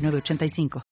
985.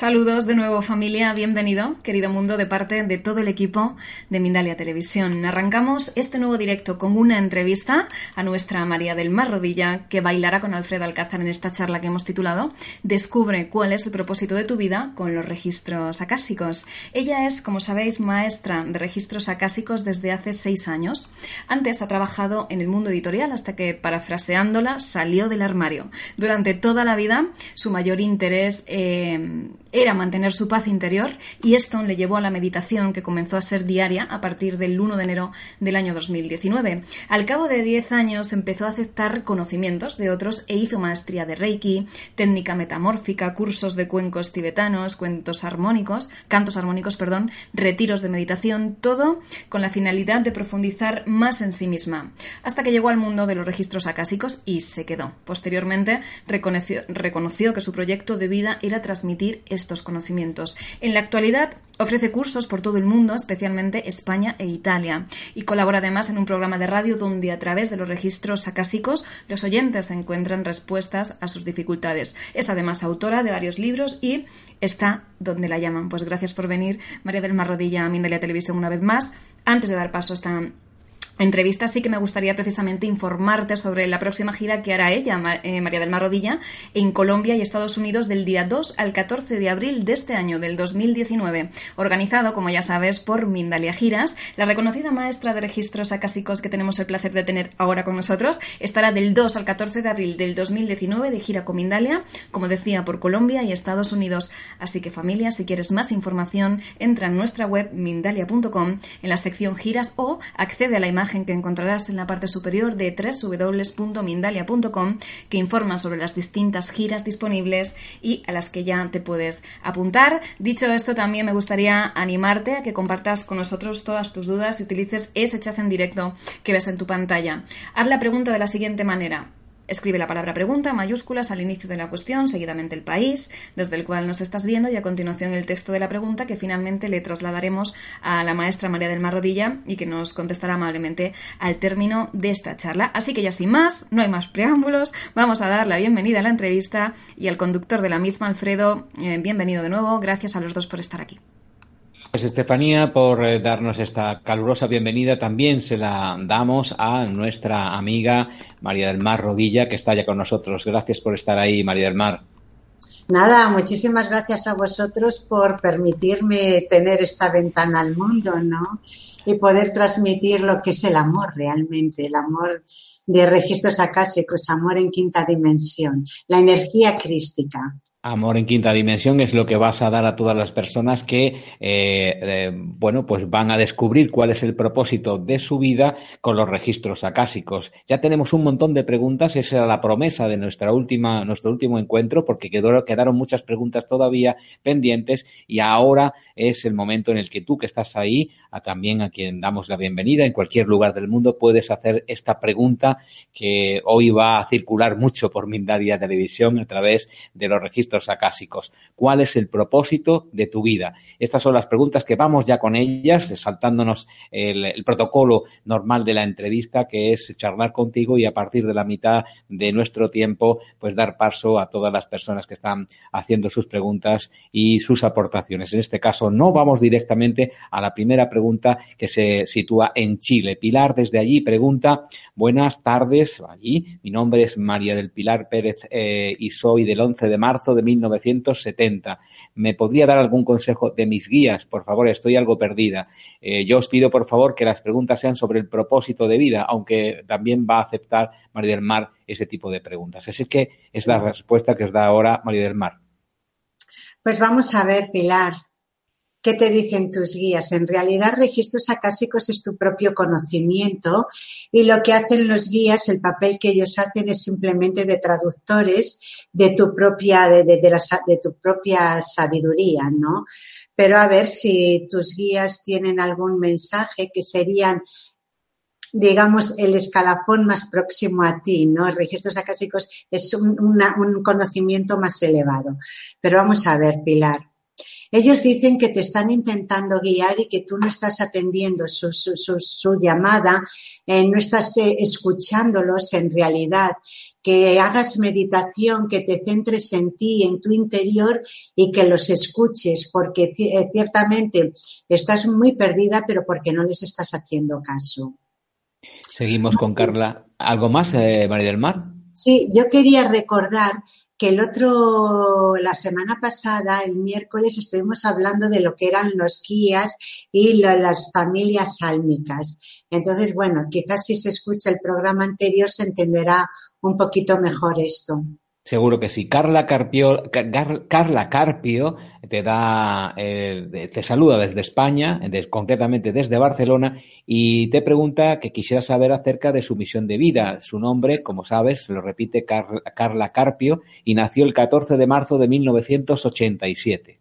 Saludos de nuevo familia, bienvenido, querido mundo, de parte de todo el equipo de Mindalia Televisión. Arrancamos este nuevo directo con una entrevista a nuestra María del Mar Rodilla, que bailará con Alfredo Alcázar en esta charla que hemos titulado Descubre cuál es el propósito de tu vida con los registros acásicos. Ella es, como sabéis, maestra de registros acásicos desde hace seis años. Antes ha trabajado en el mundo editorial hasta que, parafraseándola, salió del armario. Durante toda la vida, su mayor interés eh, era mantener su paz interior y esto le llevó a la meditación que comenzó a ser diaria a partir del 1 de enero del año 2019. Al cabo de 10 años empezó a aceptar conocimientos de otros e hizo maestría de Reiki, técnica metamórfica, cursos de cuencos tibetanos, cuentos armónicos, cantos armónicos, perdón, retiros de meditación, todo con la finalidad de profundizar más en sí misma, hasta que llegó al mundo de los registros acásicos y se quedó. Posteriormente reconoció, reconoció que su proyecto de vida era transmitir estos conocimientos. En la actualidad ofrece cursos por todo el mundo, especialmente España e Italia, y colabora además en un programa de radio donde a través de los registros acásicos los oyentes encuentran respuestas a sus dificultades. Es además autora de varios libros y está donde la llaman. Pues gracias por venir, María del Marrodilla, a Mindalia Televisión una vez más. Antes de dar paso a esta entrevista sí que me gustaría precisamente informarte sobre la próxima gira que hará ella, eh, María del Mar Rodilla, en Colombia y Estados Unidos del día 2 al 14 de abril de este año, del 2019, organizado, como ya sabes, por Mindalia Giras. La reconocida maestra de registros acásicos que tenemos el placer de tener ahora con nosotros estará del 2 al 14 de abril del 2019 de gira con Mindalia, como decía, por Colombia y Estados Unidos. Así que familia, si quieres más información, entra en nuestra web mindalia.com en la sección giras o accede a la imagen que encontrarás en la parte superior de www.mindalia.com que informa sobre las distintas giras disponibles y a las que ya te puedes apuntar. Dicho esto, también me gustaría animarte a que compartas con nosotros todas tus dudas y utilices ese chat en directo que ves en tu pantalla. Haz la pregunta de la siguiente manera. Escribe la palabra pregunta mayúsculas al inicio de la cuestión, seguidamente el país desde el cual nos estás viendo y a continuación el texto de la pregunta que finalmente le trasladaremos a la maestra María del Mar Rodilla y que nos contestará amablemente al término de esta charla. Así que ya sin más, no hay más preámbulos, vamos a dar la bienvenida a la entrevista y al conductor de la misma, Alfredo, eh, bienvenido de nuevo. Gracias a los dos por estar aquí. Gracias, Estefanía, por eh, darnos esta calurosa bienvenida. También se la damos a nuestra amiga María del Mar Rodilla, que está ya con nosotros. Gracias por estar ahí, María del Mar. Nada, muchísimas gracias a vosotros por permitirme tener esta ventana al mundo, ¿no? Y poder transmitir lo que es el amor realmente, el amor de registros acásicos, amor en quinta dimensión, la energía crística. Amor en quinta dimensión es lo que vas a dar a todas las personas que, eh, eh, bueno, pues van a descubrir cuál es el propósito de su vida con los registros acásicos. Ya tenemos un montón de preguntas, esa era la promesa de nuestra última, nuestro último encuentro, porque quedó, quedaron muchas preguntas todavía pendientes y ahora es el momento en el que tú que estás ahí, también a quien damos la bienvenida en cualquier lugar del mundo, puedes hacer esta pregunta que hoy va a circular mucho por Mindaria Televisión a través de los registros acásicos. ¿Cuál es el propósito de tu vida? Estas son las preguntas que vamos ya con ellas, saltándonos el, protocolo normal de la entrevista, que es charlar contigo y a partir de la mitad de nuestro tiempo, pues dar paso a todas las personas que están haciendo sus preguntas y sus aportaciones. En este caso, no vamos directamente a la primera pregunta que se sitúa en Chile. Pilar desde allí pregunta, buenas tardes, allí, mi nombre es María del Pilar Pérez eh, y soy del 11 de marzo de 1970. ¿Me podría dar algún consejo de mis guías? Por favor, estoy algo perdida. Eh, yo os pido, por favor, que las preguntas sean sobre el propósito de vida, aunque también va a aceptar María del Mar ese tipo de preguntas. Así que es la respuesta que os da ahora María del Mar. Pues vamos a ver, Pilar. ¿Qué te dicen tus guías? En realidad, registros acásicos es tu propio conocimiento y lo que hacen los guías, el papel que ellos hacen es simplemente de traductores de tu propia, de, de tu propia sabiduría, ¿no? Pero a ver si tus guías tienen algún mensaje que serían digamos, el escalafón más próximo a ti, ¿no? Registros acásicos es un, un conocimiento más elevado. Pero vamos a ver, Pilar. Ellos dicen que te están intentando guiar y que tú no estás atendiendo su, su, su, llamada, eh, no estás eh, escuchándolos en realidad, que hagas meditación, que te centres en ti, en tu interior y que los escuches, porque eh, ciertamente estás muy perdida, pero porque no les estás haciendo caso. Seguimos con Carla. ¿Algo más, María del Mar? Sí, yo quería recordar que el otro, la semana pasada, el miércoles, estuvimos hablando de lo que eran los guías y las familias sálmicas. Entonces, bueno, quizás si se escucha el programa anterior se entenderá un poquito mejor esto. Seguro que sí. Carla Carpio, te da, eh, te saluda desde España, concretamente desde Barcelona, y te pregunta que quisiera saber acerca de su misión de vida. Su nombre, como sabes, lo repite Carla Carpio, y nació el 14 de marzo de 1987.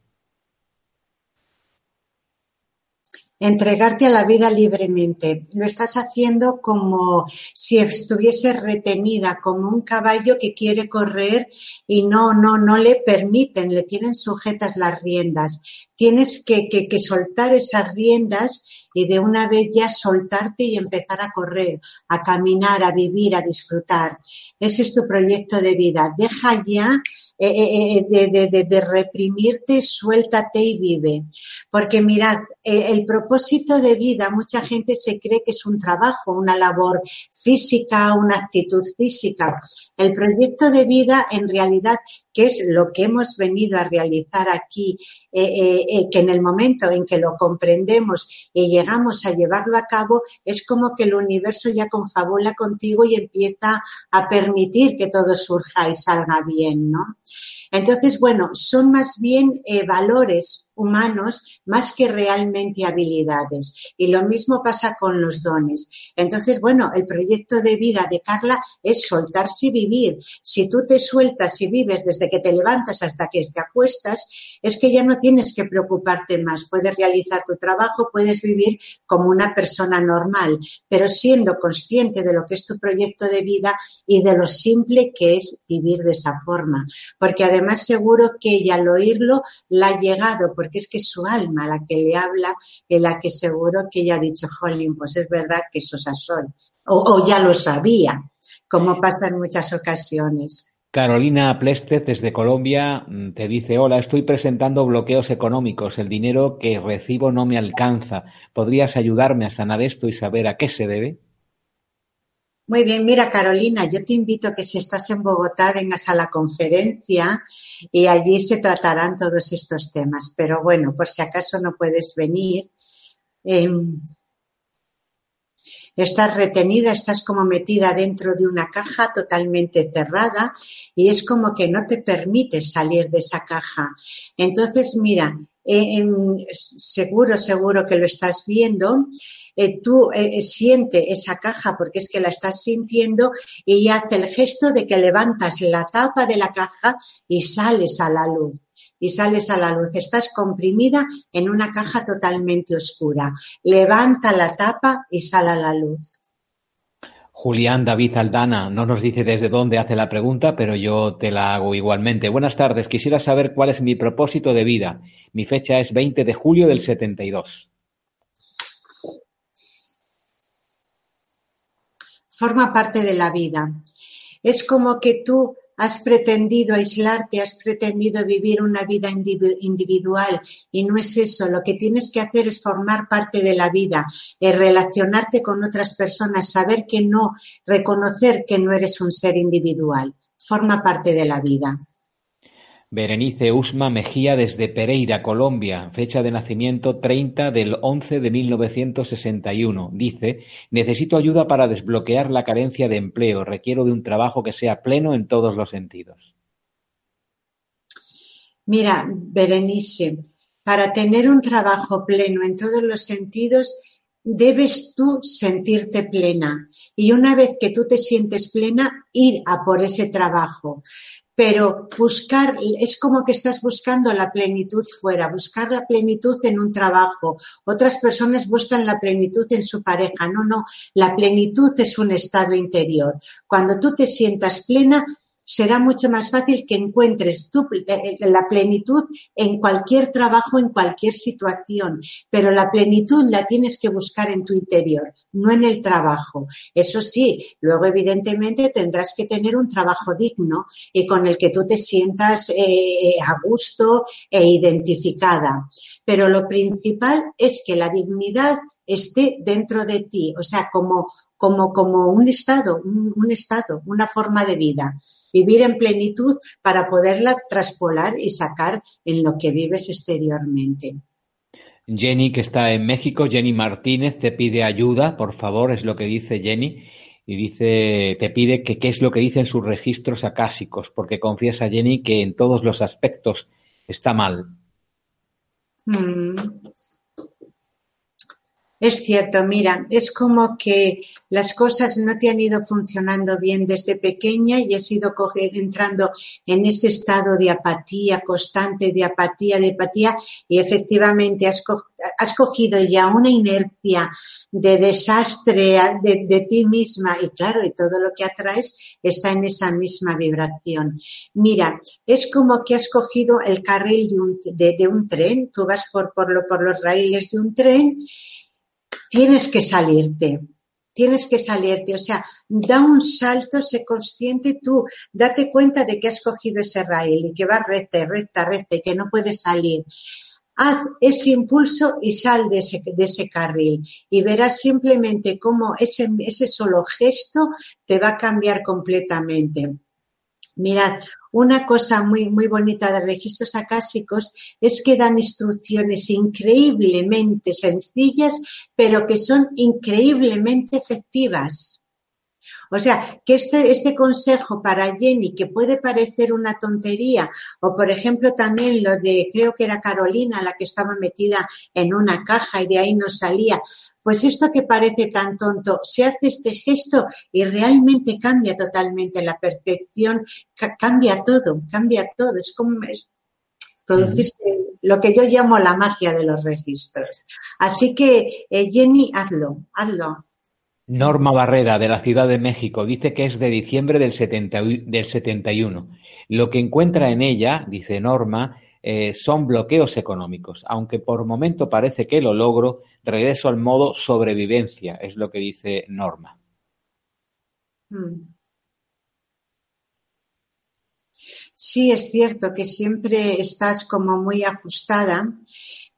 Entregarte a la vida libremente. Lo estás haciendo como si estuviese retenida, como un caballo que quiere correr y no, no, no le permiten, le tienen sujetas las riendas. Tienes que, que, que soltar esas riendas y de una vez ya soltarte y empezar a correr, a caminar, a vivir, a disfrutar. Ese es tu proyecto de vida. Deja ya eh, eh, eh, de, de, reprimirte, suéltate y vive. Porque mirad, el propósito de vida, mucha gente se cree que es un trabajo, una labor física, una actitud física. El proyecto de vida en realidad que es lo que hemos venido a realizar aquí, eh, eh, eh, que en el momento en que lo comprendemos y llegamos a llevarlo a cabo, es como que el universo ya confabula contigo y empieza a permitir que todo surja y salga bien, ¿no? Entonces, bueno, son más bien valores humanos más que realmente habilidades. Y lo mismo pasa con los dones. Entonces, bueno, el proyecto de vida de Carla es soltarse y vivir. Si tú te sueltas y vives desde que te levantas hasta que te acuestas, es que ya no tienes que preocuparte más. Puedes realizar tu trabajo, puedes vivir como una persona normal, pero siendo consciente de lo que es tu proyecto de vida y de lo simple que es vivir de esa forma. Porque además seguro que ella al oírlo la ha llegado, porque es que su alma la que le habla, en la que seguro que ella ha dicho, jolín, pues es verdad que esos son, o, o ya lo sabía, como pasa en muchas ocasiones. Carolina Plestez desde Colombia mm, te dice, hola, estoy presentando bloqueos económicos, el dinero que recibo no me alcanza. ¿Podrías ayudarme a sanar esto y saber a qué se debe? Muy bien, mira Carolina, yo te invito a que si estás en Bogotá vengas a la conferencia y allí se tratarán todos estos temas. Pero bueno, por si acaso no puedes venir, em, estás retenida, estás como metida dentro de una caja totalmente cerrada y es como que no te permite salir de esa caja. Entonces, mira, eh, seguro, seguro que lo estás viendo. Eh, tú eh, siente esa caja porque es que la estás sintiendo y hace el gesto de que levantas la tapa de la caja y sales a la luz y sales a la luz. Estás comprimida en una caja totalmente oscura. Levanta la tapa y sale a la luz. Julián David Aldana no nos dice desde dónde hace la pregunta, pero yo te la hago igualmente. Buenas tardes. Quisiera saber cuál es mi propósito de vida. Mi fecha es 20 de julio del 72. Forma parte de la vida. Es como que tú has pretendido aislarte, has pretendido vivir una vida individual y no es eso. Lo que tienes que hacer es formar parte de la vida, es relacionarte con otras personas, saber que no, reconocer que no eres un ser individual. Forma parte de la vida. Berenice Usma Mejía desde Pereira, Colombia, fecha de nacimiento 30 del 11 de 1961. Dice, necesito ayuda para desbloquear la carencia de empleo. Requiero de un trabajo que sea pleno en todos los sentidos. Mira, Berenice, para tener un trabajo pleno en todos los sentidos, debes tú sentirte plena. Y una vez que tú te sientes plena, ir a por ese trabajo pero buscar, es como que estás buscando la plenitud fuera, buscar la plenitud en un trabajo. Otras personas buscan la plenitud en su pareja. No, no, la plenitud es un estado interior. Cuando tú te sientas plena, será mucho más fácil que encuentres eh, eh, la plenitud en cualquier trabajo, en cualquier situación, pero la plenitud la tienes que buscar en tu interior, no en el trabajo. Eso sí, luego evidentemente tendrás que tener un trabajo digno y con el que tú te sientas eh, a gusto e identificada. Pero lo principal es que la dignidad esté dentro de ti, o sea, como, como, como un estado, un estado, una forma de vida vivir en plenitud para poderla traspolar y sacar en lo que vives exteriormente. Jenny, que está en México, Jenny Martínez, te pide ayuda, por favor, es lo que dice Jenny, y dice, te pide que qué es lo que dicen sus registros acásicos, porque confiesa Jenny que en todos los aspectos está mal. Mm. Es cierto, mira, es como que las cosas no te han ido funcionando bien desde pequeña y has ido entrando en ese estado de apatía constante, de apatía, de apatía, y efectivamente has, cogido ya una inercia de desastre de, ti misma y claro, y todo lo que atraes está en esa misma vibración. Mira, es como que has cogido el carril de un, tren, tú vas por, por los raíles de un tren tienes que salirte, tienes que salirte, o sea, da un salto, sé consciente tú, date cuenta de que has cogido ese rail y que va recta, recta, recta y que no puedes salir. Haz ese impulso y sal de ese, de ese carril y verás simplemente cómo ese, ese solo gesto te va a cambiar completamente. Mirad, una cosa muy, muy bonita de registros acásicos es que dan instrucciones increíblemente sencillas, pero que son increíblemente efectivas. O sea, que este, este consejo para Jenny, que puede parecer una tontería, o por ejemplo también lo de, creo que era Carolina la que estaba metida en una caja y de ahí no salía, pues esto que parece tan tonto, se hace este gesto y realmente cambia totalmente la percepción, cambia todo, cambia todo. Es como producirse lo que yo llamo la magia de los registros. Así que, eh, Jenny, hazlo, hazlo. Norma Barrera, de la Ciudad de México, dice que es de diciembre del, del 71. Lo que encuentra en ella, dice Norma, eh, son bloqueos económicos. Aunque por momento parece que lo logro, regreso al modo sobrevivencia, es lo que dice Norma. Hmm. Sí, es cierto que siempre estás como muy ajustada,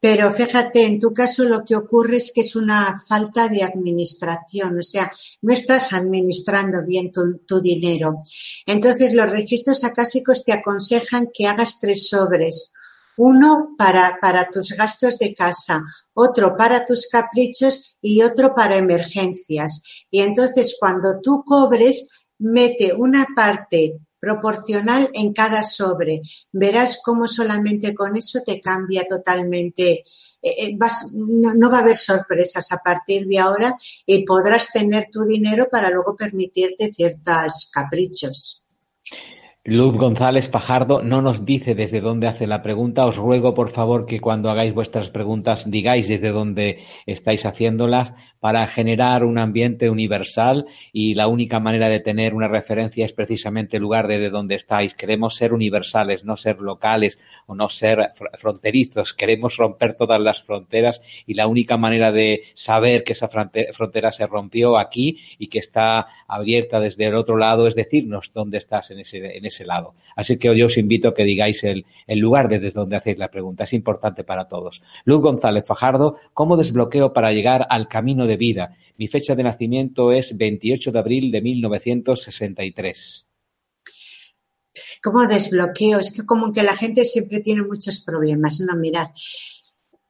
pero fíjate, en tu caso lo que ocurre es que es una falta de administración, o sea, no estás administrando bien tu, dinero. Entonces, los registros acásicos te aconsejan que hagas tres sobres uno para, para tus gastos de casa, otro para tus caprichos y otro para emergencias. Y entonces cuando tú cobres, mete una parte proporcional en cada sobre. Verás cómo solamente con eso te cambia totalmente. Eh, eh, no, no, va a haber sorpresas a partir de ahora y podrás tener tu dinero para luego permitirte ciertos caprichos. Luz González Pajardo no nos dice desde dónde hace la pregunta. Os ruego, por favor, que cuando hagáis vuestras preguntas digáis desde dónde estáis haciéndolas para generar un ambiente universal y la única manera de tener una referencia es precisamente el lugar desde donde estáis. Queremos ser universales, no ser locales o no ser fronterizos. Queremos romper todas las fronteras y la única manera de saber que esa frontera se rompió aquí y que está abierta desde el otro lado es decirnos dónde estás en ese, en ese lado. Así que yo os invito a que digáis el, el lugar desde donde hacéis la pregunta. Es importante para todos. Luz González Fajardo, ¿cómo desbloqueo para llegar al camino de vida? Mi fecha de nacimiento es 28 de abril de 1963. ¿Cómo desbloqueo? Es que como que la gente siempre tiene muchos problemas. No, mirad,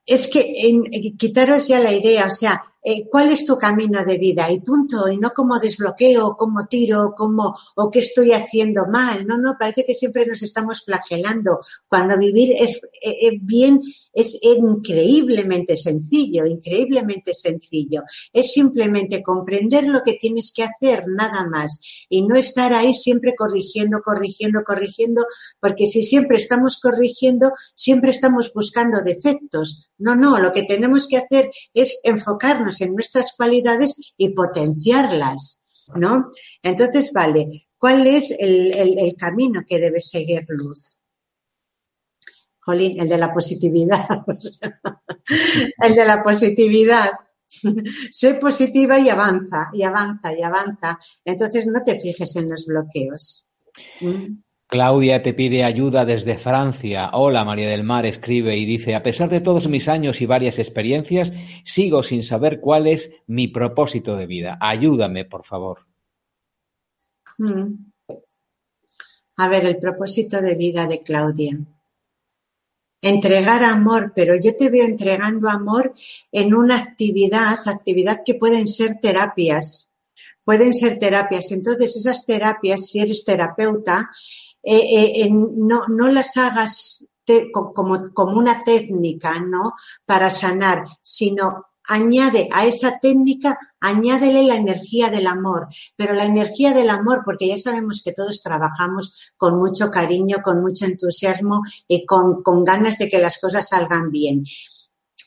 es que en, quitaros ya la idea, o sea, eh, cuál es tu camino de vida y punto, y no como desbloqueo, como tiro, como, o qué estoy haciendo mal. No, no, parece que siempre nos estamos flagelando, cuando vivir es eh, eh, bien, es increíblemente sencillo, increíblemente sencillo. Es simplemente comprender lo que tienes que hacer, nada más, y no estar ahí siempre corrigiendo, corrigiendo, corrigiendo, porque si siempre estamos corrigiendo, siempre estamos buscando defectos. No, no, lo que tenemos que hacer es enfocarnos en nuestras cualidades y potenciarlas, ¿no? Entonces, vale, ¿cuál es el, camino que debe seguir Luz? Jolín, el de la positividad. el de la positividad. sé positiva y avanza, y avanza, y avanza. Entonces no te fijes en los bloqueos. Claudia te pide ayuda desde Francia. Hola, María del Mar escribe y dice, a pesar de todos mis años y varias experiencias, sigo sin saber cuál es mi propósito de vida. Ayúdame, por favor. Mm. A ver, el propósito de vida de Claudia. Entregar amor, pero yo te veo entregando amor en una actividad, actividad que pueden ser terapias. Pueden ser terapias. Entonces, esas terapias, si eres terapeuta, eh, eh, no, no las hagas como, como una técnica, ¿no? Para sanar, sino añade a esa técnica, añádele la energía del amor, pero la energía del amor, porque ya sabemos que todos trabajamos con mucho cariño, con mucho entusiasmo y con, con ganas de que las cosas salgan bien.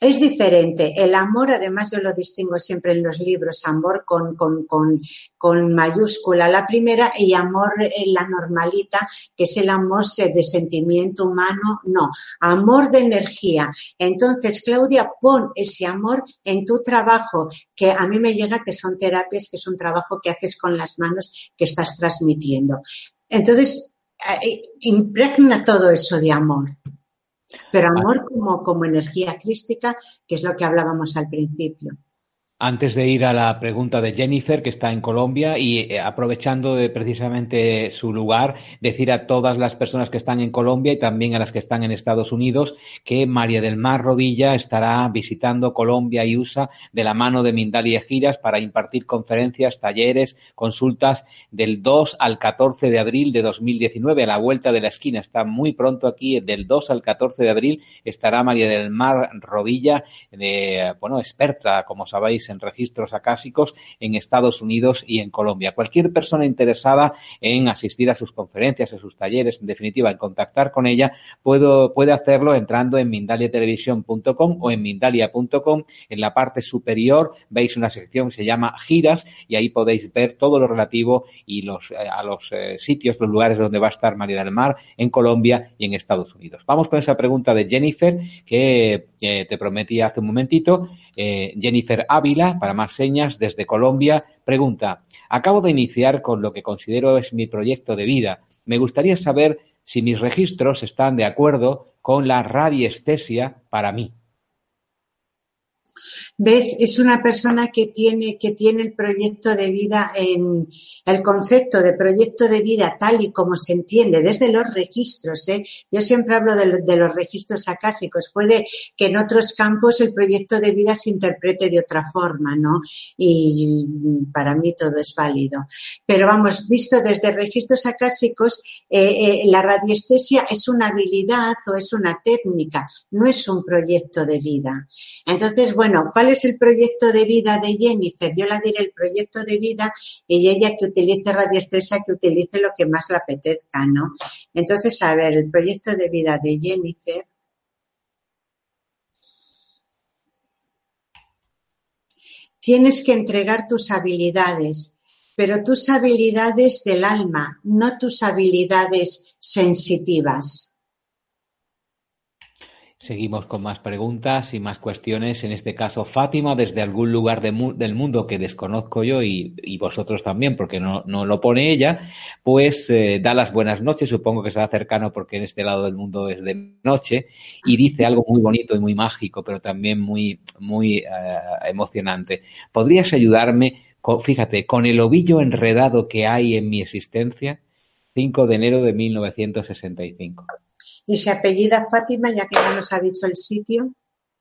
Es diferente. El amor, además, yo lo distingo siempre en los libros, amor con, con, con, con mayúscula la primera y amor en la normalita, que es el amor de sentimiento humano, no, amor de energía. Entonces, Claudia, pon ese amor en tu trabajo, que a mí me llega que son terapias, que es un trabajo que haces con las manos que estás transmitiendo. Entonces, eh, impregna todo eso de amor. Pero amor como, como energía crística, que es lo que hablábamos al principio. Antes de ir a la pregunta de Jennifer, que está en Colombia, y eh, aprovechando de precisamente su lugar, decir a todas las personas que están en Colombia y también a las que están en Estados Unidos que María del Mar Rodilla estará visitando Colombia y USA de la mano de Mindalia Giras para impartir conferencias, talleres, consultas del 2 al 14 de abril de 2019 a la vuelta de la esquina. Está muy pronto aquí, del 2 al 14 de abril estará María del Mar Rodilla, de, bueno, experta, como sabéis, en registros acásicos en Estados Unidos y en Colombia. Cualquier persona interesada en asistir a sus conferencias, a sus talleres, en definitiva, en contactar con ella, puede hacerlo entrando en mindaliatelevisión.com o en mindalia.com. En la parte superior veis una sección que se llama giras y ahí podéis ver todo lo relativo y los, eh, a los eh, sitios, los lugares donde va a estar María del Mar en Colombia y en Estados Unidos. Vamos con esa pregunta de Jennifer que, te prometí hace un momentito. Eh, Jennifer Ávila para más señas, desde Colombia, pregunta, acabo de iniciar con lo que considero es mi proyecto de vida. Me gustaría saber si mis registros están de acuerdo con la radiestesia para mí. ¿Ves? Es una persona que tiene, que tiene el proyecto de vida en el concepto de proyecto de vida tal y como se entiende desde los registros. ¿eh? Yo siempre hablo de, de, los registros acásicos. Puede que en otros campos el proyecto de vida se interprete de otra forma, ¿no? Y para mí todo es válido. Pero vamos, visto desde registros acásicos, eh, eh, la radiestesia es una habilidad o es una técnica, no es un proyecto de vida. Entonces, bueno, ¿cuál es el proyecto de vida de Jennifer? Yo la diré el proyecto de vida y ella que utilice radiestesia, que utilice lo que más le apetezca, ¿no? Entonces, a ver, el proyecto de vida de Jennifer. Tienes que entregar tus habilidades, pero tus habilidades del alma, no tus habilidades sensitivas. Seguimos con más preguntas y más cuestiones. En este caso, Fátima, desde algún lugar del mundo que desconozco yo y, vosotros también, porque no, lo pone ella, pues eh, da las buenas noches. Supongo que será cercano porque en este lado del mundo es de noche y dice algo muy bonito y muy mágico, pero también muy, muy eh, emocionante. ¿Podrías ayudarme, fíjate, con el ovillo enredado que hay en mi existencia? 5 de enero de 1965. ¿Y se apellida Fátima, ya que no nos ha dicho el sitio?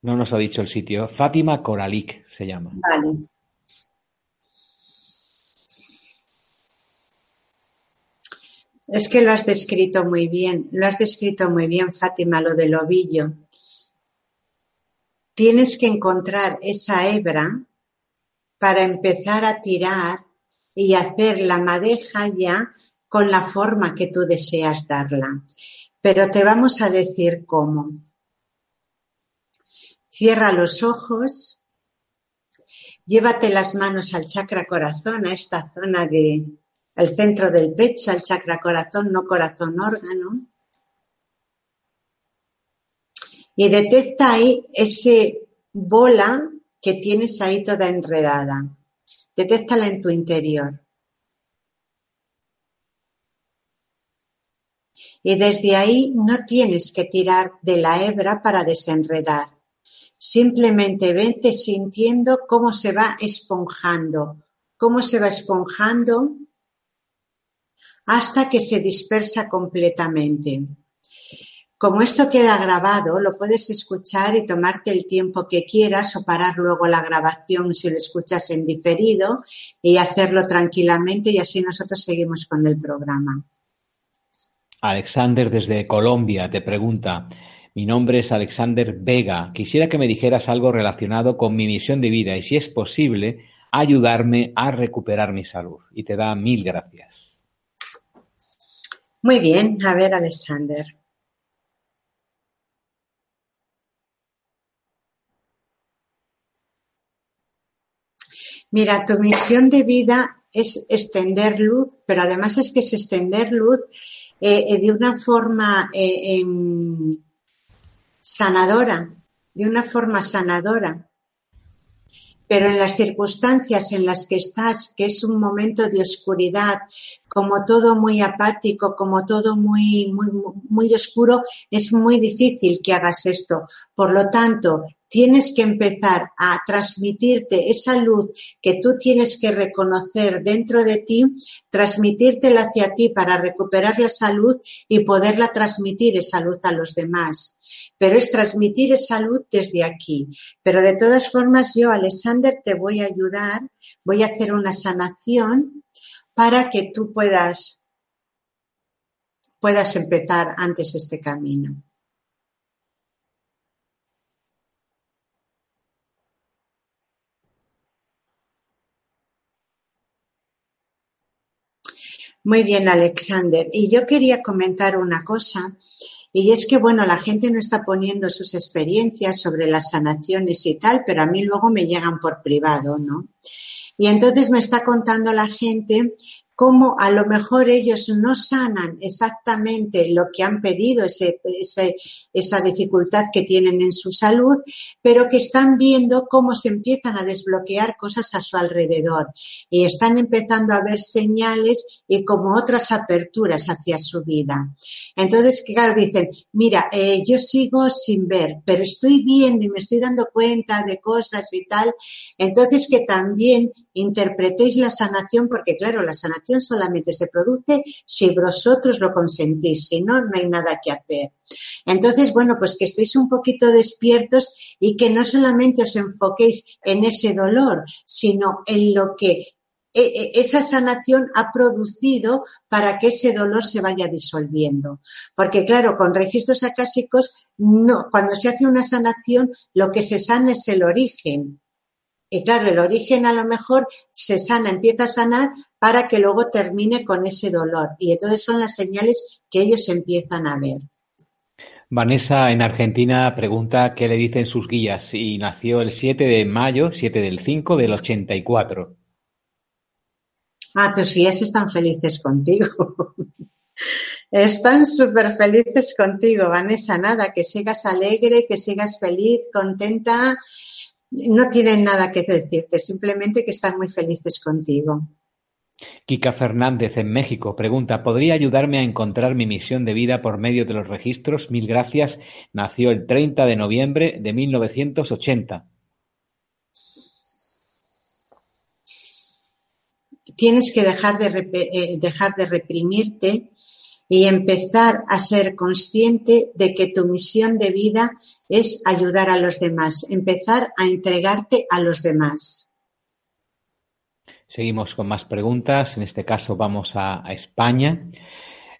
No nos ha dicho el sitio. Fátima Coralic se llama. Vale. Es que lo has descrito muy bien, lo has descrito muy bien, Fátima, lo del ovillo. Tienes que encontrar esa hebra para empezar a tirar y hacer la madeja ya con la forma que tú deseas darla. Pero te vamos a decir cómo. Cierra los ojos, llévate las manos al chakra corazón, a esta zona de el centro del pecho, al chakra corazón, no corazón órgano. Y detecta ahí ese bola que tienes ahí toda enredada. Detéctala en tu interior. Y desde ahí no tienes que tirar de la hebra para desenredar. Simplemente vente sintiendo cómo se va esponjando, cómo se va esponjando hasta que se dispersa completamente. Como esto queda grabado, lo puedes escuchar y tomarte el tiempo que quieras o parar luego la grabación si lo escuchas en diferido y hacerlo tranquilamente y así nosotros seguimos con el programa. Alexander desde Colombia te pregunta, mi nombre es Alexander Vega, quisiera que me dijeras algo relacionado con mi misión de vida y si es posible ayudarme a recuperar mi salud. Y te da mil gracias. Muy bien, a ver Alexander. Mira, tu misión de vida es extender luz, pero además es que es extender luz eh, eh, de una forma eh, em, sanadora, de una forma sanadora. Pero en las circunstancias en las que estás, que es un momento de oscuridad, como todo muy apático, como todo muy, muy, muy oscuro, es muy difícil que hagas esto. Por lo tanto, tienes que empezar a transmitirte esa luz que tú tienes que reconocer dentro de ti, transmitírtela hacia ti para recuperar la salud y poderla transmitir esa luz a los demás. Pero es transmitir esa luz desde aquí. Pero de todas formas, yo, Alexander, te voy a ayudar, voy a hacer una sanación para que tú puedas, puedas empezar antes este camino. Muy bien, Alexander. Y yo quería comentar una cosa, y es que, bueno, la gente no está poniendo sus experiencias sobre las sanaciones y tal, pero a mí luego me llegan por privado, ¿no? Y entonces me está contando la gente cómo a lo mejor ellos no sanan exactamente lo que han pedido, ese, esa dificultad que tienen en su salud, pero que están viendo cómo se empiezan a desbloquear cosas a su alrededor y están empezando a ver señales y como otras aperturas hacia su vida. Entonces, claro, dicen, mira, eh, yo sigo sin ver, pero estoy viendo y me estoy dando cuenta de cosas y tal. Entonces, que también interpretéis la sanación, porque claro, la sanación solamente se produce si vosotros lo consentís, si no, no hay nada que hacer. Entonces, bueno, pues que estéis un poquito despiertos y que no solamente os enfoquéis en ese dolor, sino en lo que e, e, esa sanación ha producido para que ese dolor se vaya disolviendo. Porque claro, con registros acásicos, no, cuando se hace una sanación, lo que se sana es el origen, y claro, el origen a lo mejor se sana, empieza a sanar para que luego termine con ese dolor. Y entonces son las señales que ellos empiezan a ver. Vanessa en Argentina pregunta qué le dicen sus guías y nació el 7 de mayo, 7 del 5 del 84. Ah, tus guías están felices contigo. Están súper felices contigo, Vanessa. Nada, que sigas alegre, que sigas feliz, contenta no tienen nada que decirte, simplemente que están muy felices contigo. Kika Fernández en México pregunta, ¿podría ayudarme a encontrar mi misión de vida por medio de los registros? Mil gracias. Nació el 30 de noviembre de 1980. tienes que dejar de, eh, dejar de reprimirte y empezar a ser consciente de que tu misión de vida es ayudar a los demás, empezar a entregarte a los demás. Seguimos con más preguntas. En este caso vamos a, España.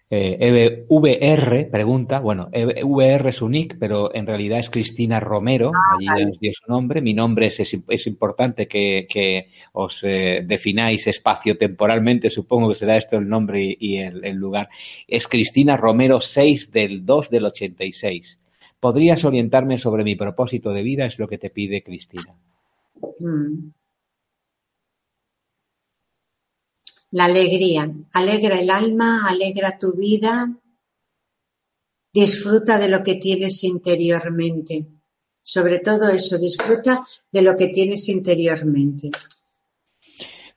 Eh, VR pregunta, bueno, VR es un nick, pero en realidad es Cristina Romero, ah, allí nos dio su nombre. Mi nombre es, es, importante que, os eh, defináis espacio-temporalmente, supongo que será esto el nombre y, el, lugar. Es Cristina Romero 6 del 2 del 86. ¿Podrías orientarme sobre mi propósito de vida? Es lo que te pide Cristina. Mm. La alegría. Alegra el alma, alegra tu vida. Disfruta de lo que tienes interiormente. Sobre todo eso, disfruta de lo que tienes interiormente.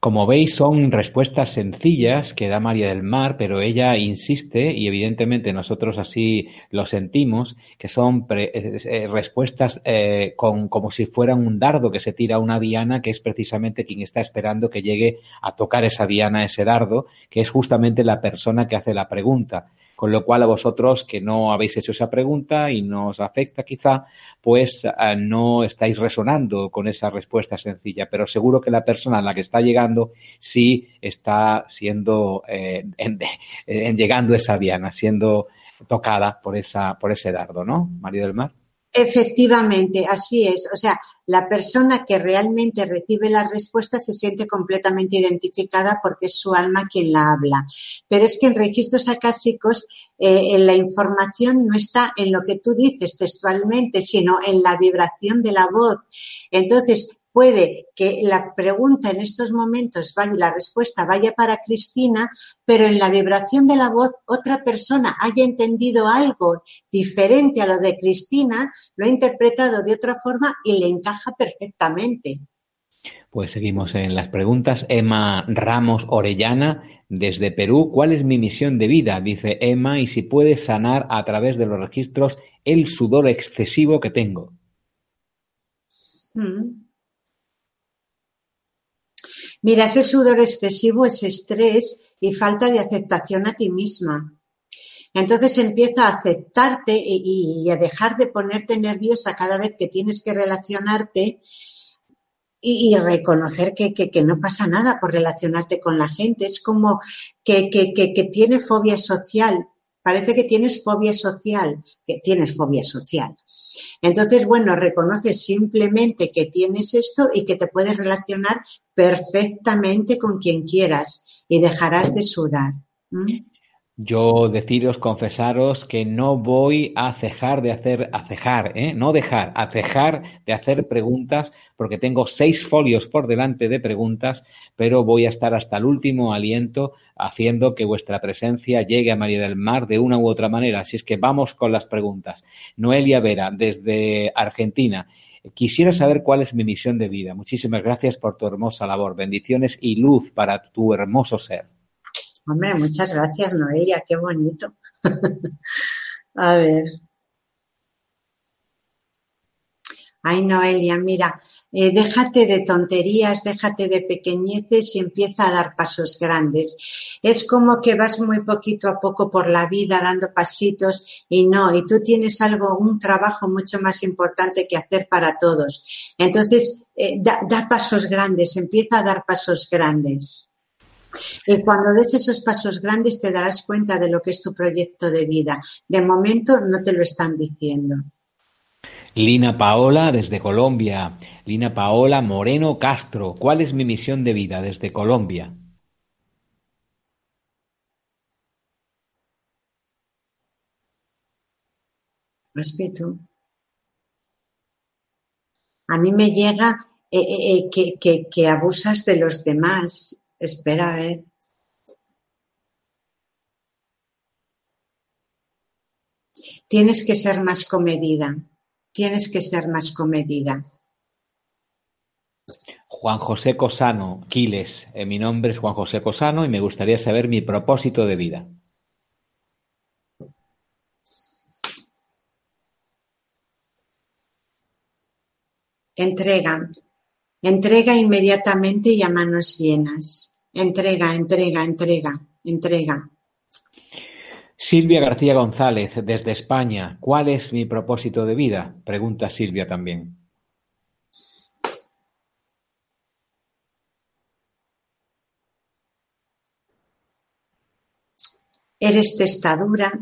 Como veis, son respuestas sencillas que da María del Mar, pero ella insiste, y evidentemente nosotros así lo sentimos, que son eh, eh, respuestas eh, con, como si fueran un dardo que se tira a una diana, que es precisamente quien está esperando que llegue a tocar esa diana, ese dardo, que es justamente la persona que hace la pregunta. Con lo cual a vosotros que no habéis hecho esa pregunta y no os afecta quizá, pues ah, no estáis resonando con esa respuesta sencilla, pero seguro que la persona a la que está llegando sí está siendo, eh, en, llegando esa diana, siendo tocada por, esa, por ese dardo, ¿no, María del Mar? Efectivamente, así es. O sea, la persona que realmente recibe la respuesta se siente completamente identificada porque es su alma quien la habla. Pero es que en registros acásicos eh, la información no está en lo que tú dices textualmente, sino en la vibración de la voz. Entonces, puede que la pregunta en estos momentos vaya, la respuesta vaya para Cristina, pero en la vibración de la voz otra persona haya entendido algo diferente a lo de Cristina, lo ha interpretado de otra forma y le encaja perfectamente. Pues seguimos en las preguntas. Emma Ramos Orellana, desde Perú. ¿Cuál es mi misión de vida? Dice Emma, y si puede sanar a través de los registros el sudor excesivo que tengo. Mm. Mira, ese sudor excesivo es estrés y falta de aceptación a ti misma. Entonces empieza a aceptarte y, a dejar de ponerte nerviosa cada vez que tienes que relacionarte y, reconocer que, no pasa nada por relacionarte con la gente. Es como que, que tiene fobia social parece que tienes fobia social, que tienes fobia social. Entonces, bueno, reconoces simplemente que tienes esto y que te puedes relacionar perfectamente con quien quieras y dejarás de sudar. Yo deciros, confesaros que no voy a cejar de hacer, a cejar, ¿eh? no dejar, a cejar de hacer preguntas, porque tengo seis folios por delante de preguntas, pero voy a estar hasta el último aliento haciendo que vuestra presencia llegue a María del Mar de una u otra manera. Así es que vamos con las preguntas. Noelia Vera, desde Argentina. Quisiera saber cuál es mi misión de vida. Muchísimas gracias por tu hermosa labor. Bendiciones y luz para tu hermoso ser. Hombre, muchas gracias, Noelia, qué bonito. A ver. Ay, Noelia, mira, eh, déjate de tonterías, déjate de pequeñeces y empieza a dar pasos grandes. Es como que vas muy poquito a poco por la vida dando pasitos y no, y tú tienes algo, un trabajo mucho más importante que hacer para todos. Entonces, eh, da pasos grandes, empieza a dar pasos grandes. Y cuando des esos pasos grandes te darás cuenta de lo que es tu proyecto de vida. De momento no te lo están diciendo. Lina Paola desde Colombia. Lina Paola Moreno Castro. ¿Cuál es mi misión de vida desde Colombia? Respeto. A mí me llega eh, eh, eh, que abusas de los demás Espera a ver. Tienes que ser más comedida. Tienes que ser más comedida. Juan José Cosano, Quiles. Eh, mi nombre es Juan José Cosano y me gustaría saber mi propósito de vida. Entrega. Entrega inmediatamente y a manos llenas. Entrega, entrega, entrega, entrega. Silvia García González, desde España. ¿Cuál es mi propósito de vida? Pregunta Silvia también. Eres testadura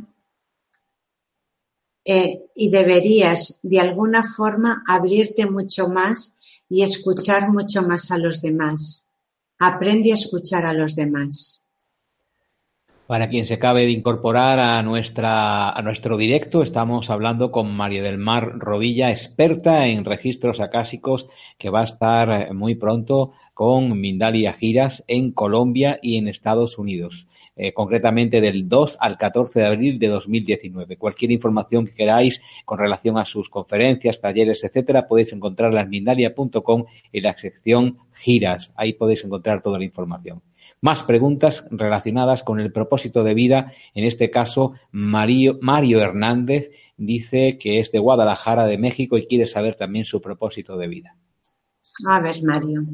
eh, y deberías de alguna forma abrirte mucho más y escuchar mucho más a los demás. Aprende a escuchar a los demás. Para quien se acabe de incorporar a, nuestra, a nuestro directo, estamos hablando con María del Mar Rodilla, experta en registros acásicos, que va a estar muy pronto con Mindalia Giras en Colombia y en Estados Unidos. Eh, concretamente del 2 al 14 de abril de 2019. Cualquier información que queráis con relación a sus conferencias, talleres, etcétera, podéis encontrarla en mindalia.com en la sección giras. Ahí podéis encontrar toda la información. Más preguntas relacionadas con el propósito de vida. En este caso, Mario, Mario Hernández dice que es de Guadalajara, de México, y quiere saber también su propósito de vida. A ver, Mario.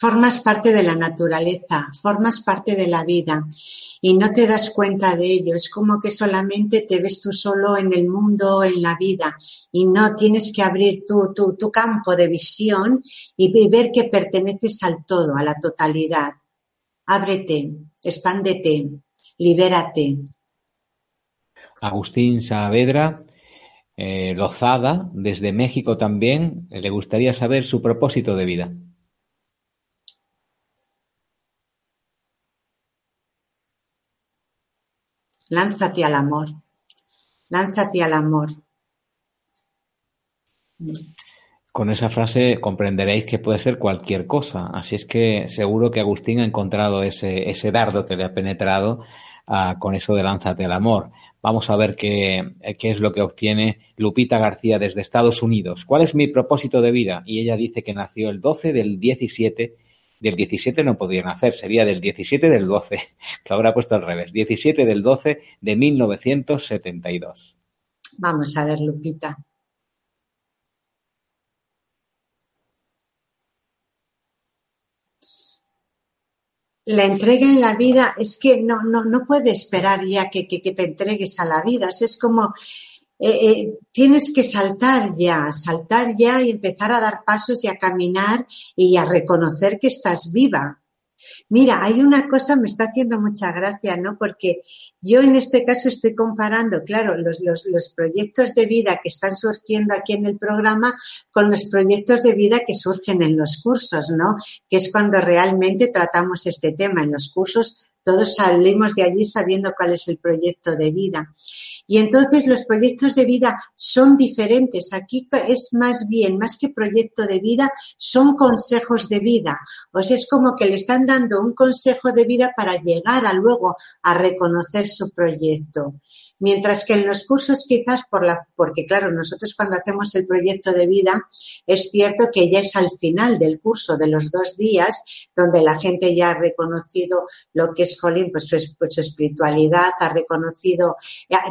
Formas parte de la naturaleza, formas parte de la vida y no te das cuenta de ello. Es como que solamente te ves tú solo en el mundo, en la vida y no tienes que abrir tu, tu, tu campo de visión y ver que perteneces al todo, a la totalidad. Ábrete, expándete, libérate. Agustín Saavedra, eh, Lozada, desde México también, le gustaría saber su propósito de vida. Lánzate al amor. Lánzate al amor. Con esa frase comprenderéis que puede ser cualquier cosa. Así es que seguro que Agustín ha encontrado ese, ese dardo que le ha penetrado ah, con eso de lánzate al amor. Vamos a ver qué, qué es lo que obtiene Lupita García desde Estados Unidos. ¿Cuál es mi propósito de vida? Y ella dice que nació el 12 del 17 del 17 no podrían hacer, sería del 17 del 12, que habrá puesto al revés, 17 del 12 de 1972. Vamos a ver, Lupita. La entrega en la vida es que no, no, no puede esperar ya que, que, que te entregues a la vida. Es como eh, eh, tienes que saltar ya, saltar ya y empezar a dar pasos y a caminar y a reconocer que estás viva. Mira, hay una cosa, me está haciendo mucha gracia, ¿no? Porque yo en este caso estoy comparando, claro, los, los, proyectos de vida que están surgiendo aquí en el programa con los proyectos de vida que surgen en los cursos, ¿no? Que es cuando realmente tratamos este tema. En los cursos todos salimos de allí sabiendo cuál es el proyecto de vida. Y entonces los proyectos de vida son diferentes. Aquí es más bien, más que proyecto de vida, son consejos de vida. O sea, es como que le están dando un consejo de vida para llegar a luego a reconocer su proyecto. Mientras que en los cursos quizás por la, porque claro, nosotros cuando hacemos el proyecto de vida, es cierto que ya es al final del curso de los dos días, donde la gente ya ha reconocido lo que es Jolín, pues su, pues su espiritualidad, ha reconocido,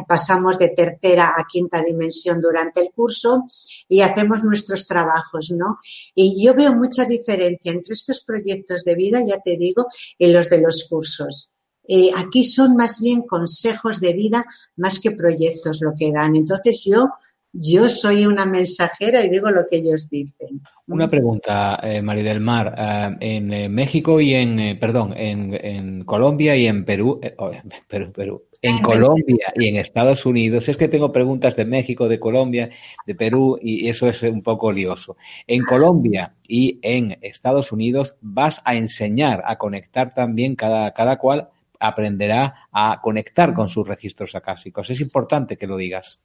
pasamos de tercera a quinta dimensión durante el curso y hacemos nuestros trabajos, ¿no? Y yo veo mucha diferencia entre estos proyectos de vida, ya te digo, y los de los cursos. Eh, aquí son más bien consejos de vida más que proyectos lo que dan. Entonces yo, yo soy una mensajera y digo lo que ellos dicen. Una pregunta, eh, María del Mar. Eh, en México y en, perdón, en, en, Colombia y en Perú, oh, Perú, Perú, en Colombia y en Estados Unidos, es que tengo preguntas de México, de Colombia, de Perú y eso es un poco lioso. En Colombia y en Estados Unidos vas a enseñar a conectar también cada, cada cual aprenderá a conectar con sus registros acásicos. Es importante que lo digas.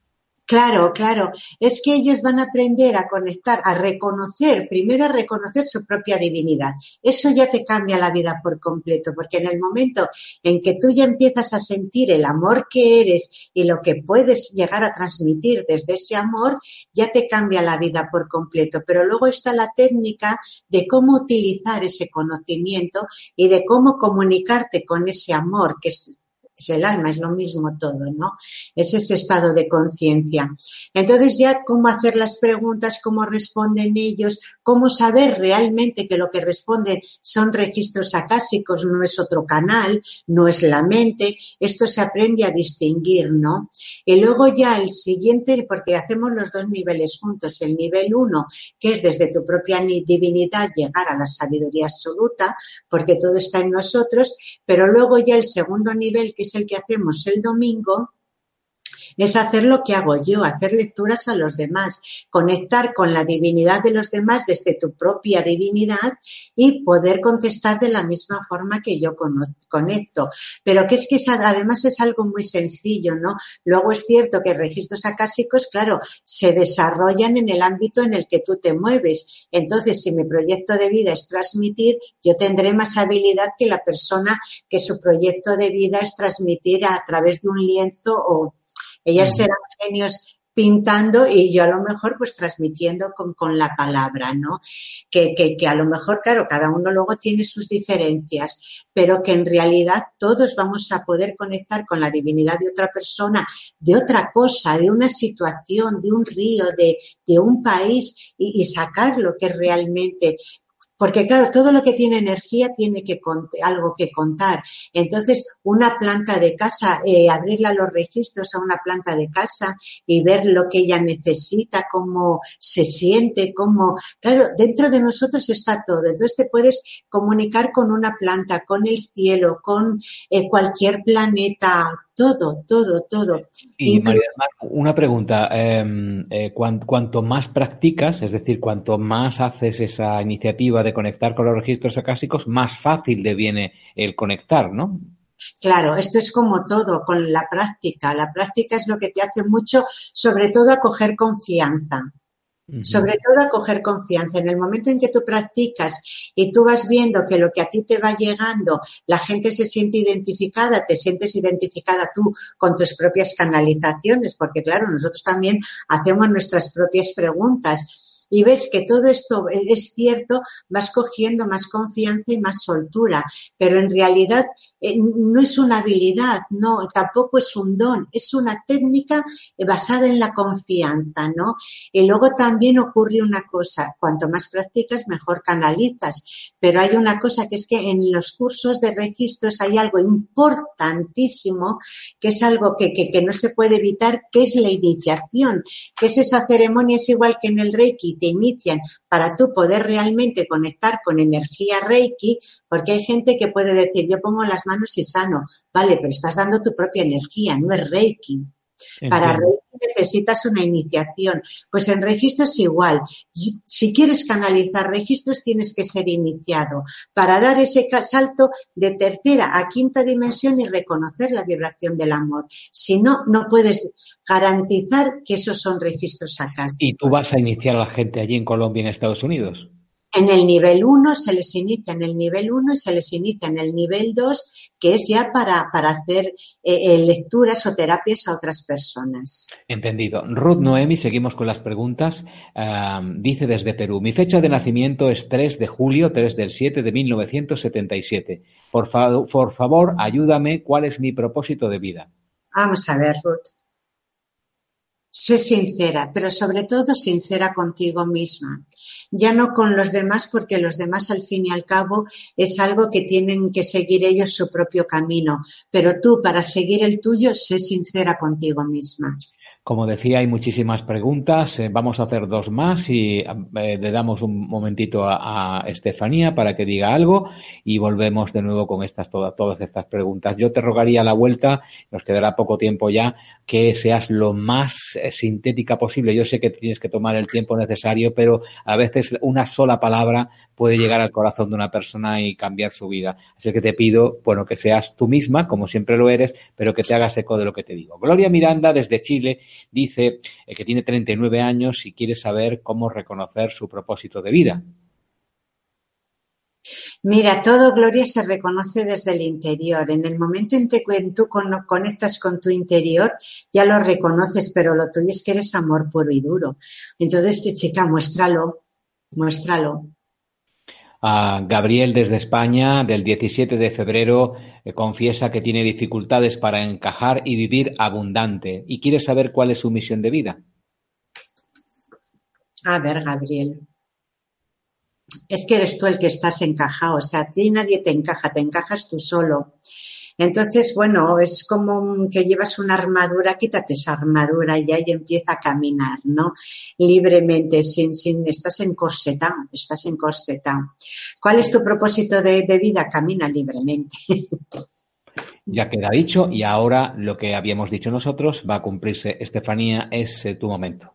Claro, claro. Es que ellos van a aprender a conectar, a reconocer, primero a reconocer su propia divinidad. Eso ya te cambia la vida por completo, porque en el momento en que tú ya empiezas a sentir el amor que eres y lo que puedes llegar a transmitir desde ese amor, ya te cambia la vida por completo. Pero luego está la técnica de cómo utilizar ese conocimiento y de cómo comunicarte con ese amor que es es el alma, es lo mismo todo, ¿no? Es ese estado de conciencia. Entonces ya cómo hacer las preguntas, cómo responden ellos, cómo saber realmente que lo que responden son registros acásicos, no es otro canal, no es la mente, esto se aprende a distinguir, ¿no? Y luego ya el siguiente, porque hacemos los dos niveles juntos, el nivel uno, que es desde tu propia divinidad llegar a la sabiduría absoluta, porque todo está en nosotros, pero luego ya el segundo nivel, que es el que hacemos el domingo, es hacer lo que hago yo, hacer lecturas a los demás, conectar con la divinidad de los demás desde tu propia divinidad y poder contestar de la misma forma que yo conecto. Pero que es que además es algo muy sencillo, ¿no? Luego es cierto que registros acásicos, claro, se desarrollan en el ámbito en el que tú te mueves. Entonces, si mi proyecto de vida es transmitir, yo tendré más habilidad que la persona que su proyecto de vida es transmitir a través de un lienzo o ellas serán genios pintando y yo a lo mejor pues transmitiendo con, con la palabra, ¿no? Que, que, que, a lo mejor, claro, cada uno luego tiene sus diferencias, pero que en realidad todos vamos a poder conectar con la divinidad de otra persona, de otra cosa, de una situación, de un río, de, de un país y, y sacar lo que realmente porque claro, todo lo que tiene energía tiene que algo que contar. Entonces, una planta de casa, eh, abrirle a los registros a una planta de casa y ver lo que ella necesita, cómo se siente, cómo... Claro, dentro de nosotros está todo. Entonces te puedes comunicar con una planta, con el cielo, con eh, cualquier planeta, todo, todo, todo. Y María, una pregunta. Em, eh, cuanto más practicas, es decir, cuanto más haces esa iniciativa de conectar con los registros acásicos, más fácil deviene el conectar, ¿no? Claro, esto es como todo, con la práctica. La práctica es lo que te hace mucho, sobre todo a coger confianza. Sobre todo a coger confianza. En el momento en que tú practicas y tú vas viendo que lo que a ti te va llegando, la gente se siente identificada, te sientes identificada tú con tus propias canalizaciones, porque claro, nosotros también hacemos nuestras propias preguntas y ves que todo esto es cierto, vas cogiendo más confianza y más soltura, pero en realidad eh, no es una habilidad, no, tampoco es un don, es una técnica basada en la confianza, ¿no? Y luego también ocurre una cosa, cuanto más practicas, mejor canalizas, pero hay una cosa que es que en los cursos de registros hay algo importantísimo, que es algo que, que, que no se puede evitar, que es la iniciación, que es esa ceremonia, es igual que en el Reiki, te inician para tú poder realmente conectar con energía Reiki, porque hay gente que puede decir, yo pongo las manos y sano, vale, pero estás dando tu propia energía, no es Reiki. Para Reiki necesitas una iniciación. Pues en registros igual. Si quieres canalizar registros tienes que ser iniciado para dar ese salto de tercera a quinta dimensión y reconocer la vibración del amor. Si no, no puedes garantizar que esos son registros acá. ¿Y tú vas a iniciar a la gente allí en Colombia, en Estados Unidos? En el nivel 1 se les inicia en el nivel 1 y se les inicia en el nivel 2, que es ya para, para hacer eh, eh, lecturas o terapias a otras personas. Entendido. Ruth Noemi, seguimos con las preguntas. dice desde Perú, mi fecha de nacimiento es 3 de julio, 3 del 7 de 1977. Por, por favor, ayúdame, ¿cuál es mi propósito de vida? Vamos a ver, Ruth. Sé sincera, pero sobre todo sincera contigo misma. Ya no con los demás, porque los demás al fin y al cabo es algo que tienen que seguir ellos su propio camino. Pero tú, para seguir el tuyo, sé sincera contigo misma. Como decía, hay muchísimas preguntas. Eh, vamos a hacer dos más y eh, le damos un momentito a, Estefanía para que diga algo y volvemos de nuevo con estas todas estas preguntas. Yo te rogaría la vuelta, nos quedará poco tiempo ya, que seas lo más eh, sintética posible. Yo sé que tienes que tomar el tiempo necesario, pero a veces una sola palabra puede llegar al corazón de una persona y cambiar su vida. Así que te pido, bueno, que seas tú misma, como siempre lo eres, pero que te hagas eco de lo que te digo. Gloria Miranda, desde Chile, dice eh, que tiene 39 años y quiere saber cómo reconocer su propósito de vida. Mira, todo Gloria se reconoce desde el interior. En el momento en que tú conectas con tu interior, ya lo reconoces, pero lo tuyo es que eres amor puro y duro. Entonces, chica, muéstralo, muéstralo. Gabriel desde España, del 17 de febrero, eh, confiesa que tiene dificultades para encajar y vivir abundante y quiere saber cuál es su misión de vida. A ver, Gabriel. Es que eres tú el que estás encajado, o sea, a ti nadie te encaja, te encajas tú solo. Entonces, bueno, es como que llevas una armadura, quítate esa armadura y ahí empieza a caminar, ¿no? Libremente, sin, sin, estás encorsetado, estás encorsetado. ¿Cuál es tu propósito de, de vida? Camina libremente. Ya queda dicho y ahora lo que habíamos dicho nosotros va a cumplirse. Estefanía, es eh, tu momento.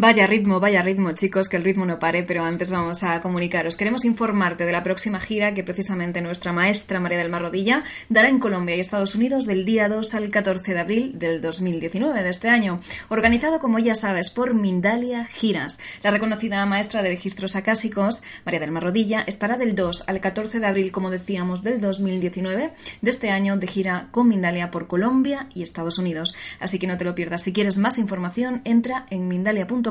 Vaya ritmo, vaya ritmo, chicos, que el ritmo no pare, pero antes vamos a comunicaros. Queremos informarte de la próxima gira que precisamente nuestra maestra María del Mar Rodilla dará en Colombia y Estados Unidos del día 2 al 14 de abril del 2019 de este año, organizado, como ya sabes, por Mindalia Giras. La reconocida maestra de registros acásicos, María del Mar Rodilla, estará del 2 al 14 de abril, como decíamos, del 2019 de este año de gira con Mindalia por Colombia y Estados Unidos. Así que no te lo pierdas. Si quieres más información, entra en mindalia.com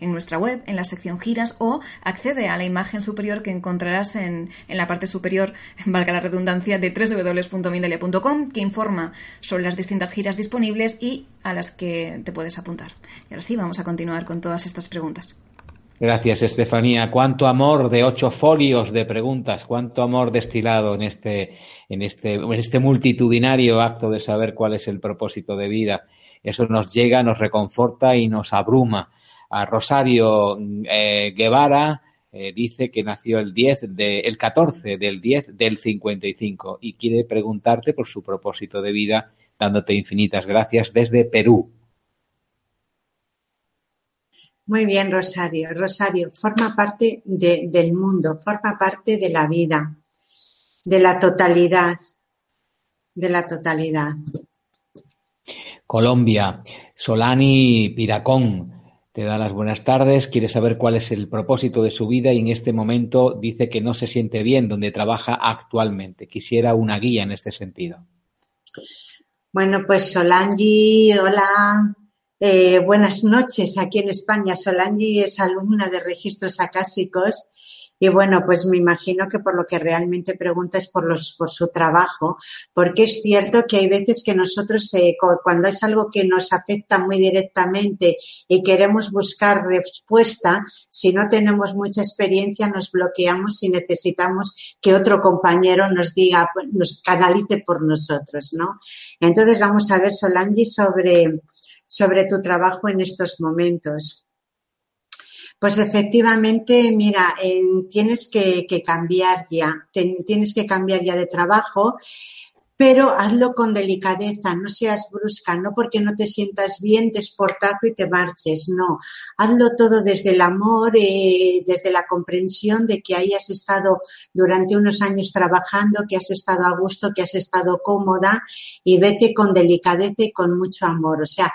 en nuestra web, en la sección giras o accede a la imagen superior que encontrarás en, en la parte superior, valga la redundancia, de www.mindalia.com que informa sobre las distintas giras disponibles y a las que te puedes apuntar. Y ahora sí, vamos a continuar con todas estas preguntas. Gracias, Estefanía. Cuánto amor de ocho folios de preguntas, cuánto amor destilado en este, en este, en este multitudinario acto de saber cuál es el propósito de vida. Eso nos llega, nos reconforta y nos abruma a Rosario eh, Guevara, eh, dice que nació el 10 de, el 14 del 10 del 55 y quiere preguntarte por su propósito de vida, dándote infinitas gracias desde Perú. Muy bien, Rosario. Rosario, forma parte del mundo, forma parte de la vida, de la totalidad, de la totalidad. Colombia, Solani Piracón, te da las buenas tardes, quiere saber cuál es el propósito de su vida y en este momento dice que no se siente bien donde trabaja actualmente. Quisiera una guía en este sentido. Bueno, pues Solangi, hola. Eh, buenas noches aquí en España. Solangi es alumna de registros acásicos y bueno, pues me imagino que por lo que realmente pregunta es por, los, por su trabajo, porque es cierto que hay veces que nosotros, eh, cuando es algo que nos afecta muy directamente y queremos buscar respuesta, si no tenemos mucha experiencia, nos bloqueamos y necesitamos que otro compañero nos diga, nos canalice por nosotros, ¿no? Entonces vamos a ver, Solangi, sobre, sobre tu trabajo en estos momentos. Pues efectivamente, mira, tienes que, cambiar ya, tienes que cambiar ya de trabajo, pero hazlo con delicadeza, no seas brusca, no porque no te sientas bien, desportazo y te marches, no. Hazlo todo desde el amor, eh, desde la comprensión de que hayas estado durante unos años trabajando, que has estado a gusto, que has estado cómoda y vete con delicadeza y con mucho amor. O sea,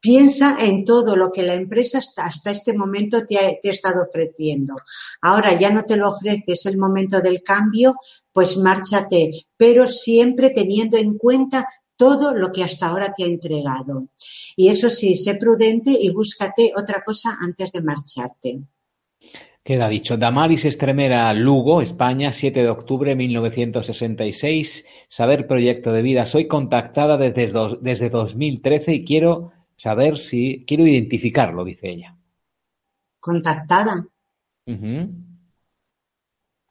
Piensa en todo lo que la empresa hasta, este momento te ha, estado ofreciendo. Ahora ya no te lo ofrece, es el momento del cambio, pues márchate, pero siempre teniendo en cuenta todo lo que hasta ahora te ha entregado. Y eso sí, sé prudente y búscate otra cosa antes de marcharte. Queda dicho. Damaris Estremera, Lugo, España, 7 de octubre de 1966. Saber proyecto de vida. Soy contactada desde, desde 2013 y quiero saber si quiero identificarlo, dice ella. Contactada.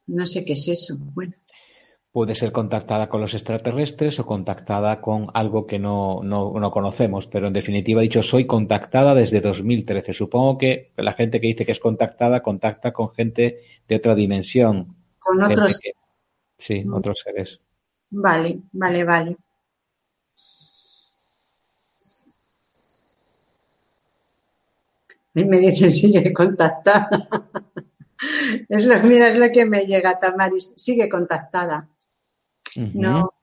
No sé qué es eso. Bueno. Puede ser contactada con los extraterrestres o contactada con algo que no, no, conocemos, pero en definitiva dicho, soy contactada desde 2013. Supongo que la gente que dice que es contactada contacta con gente de otra dimensión. Con otros. Sí, mm. otros seres. Vale, vale, vale. Y me dicen, sigue contactada. es lo, mira, es lo que me llega, Tamaris, sigue contactada. No,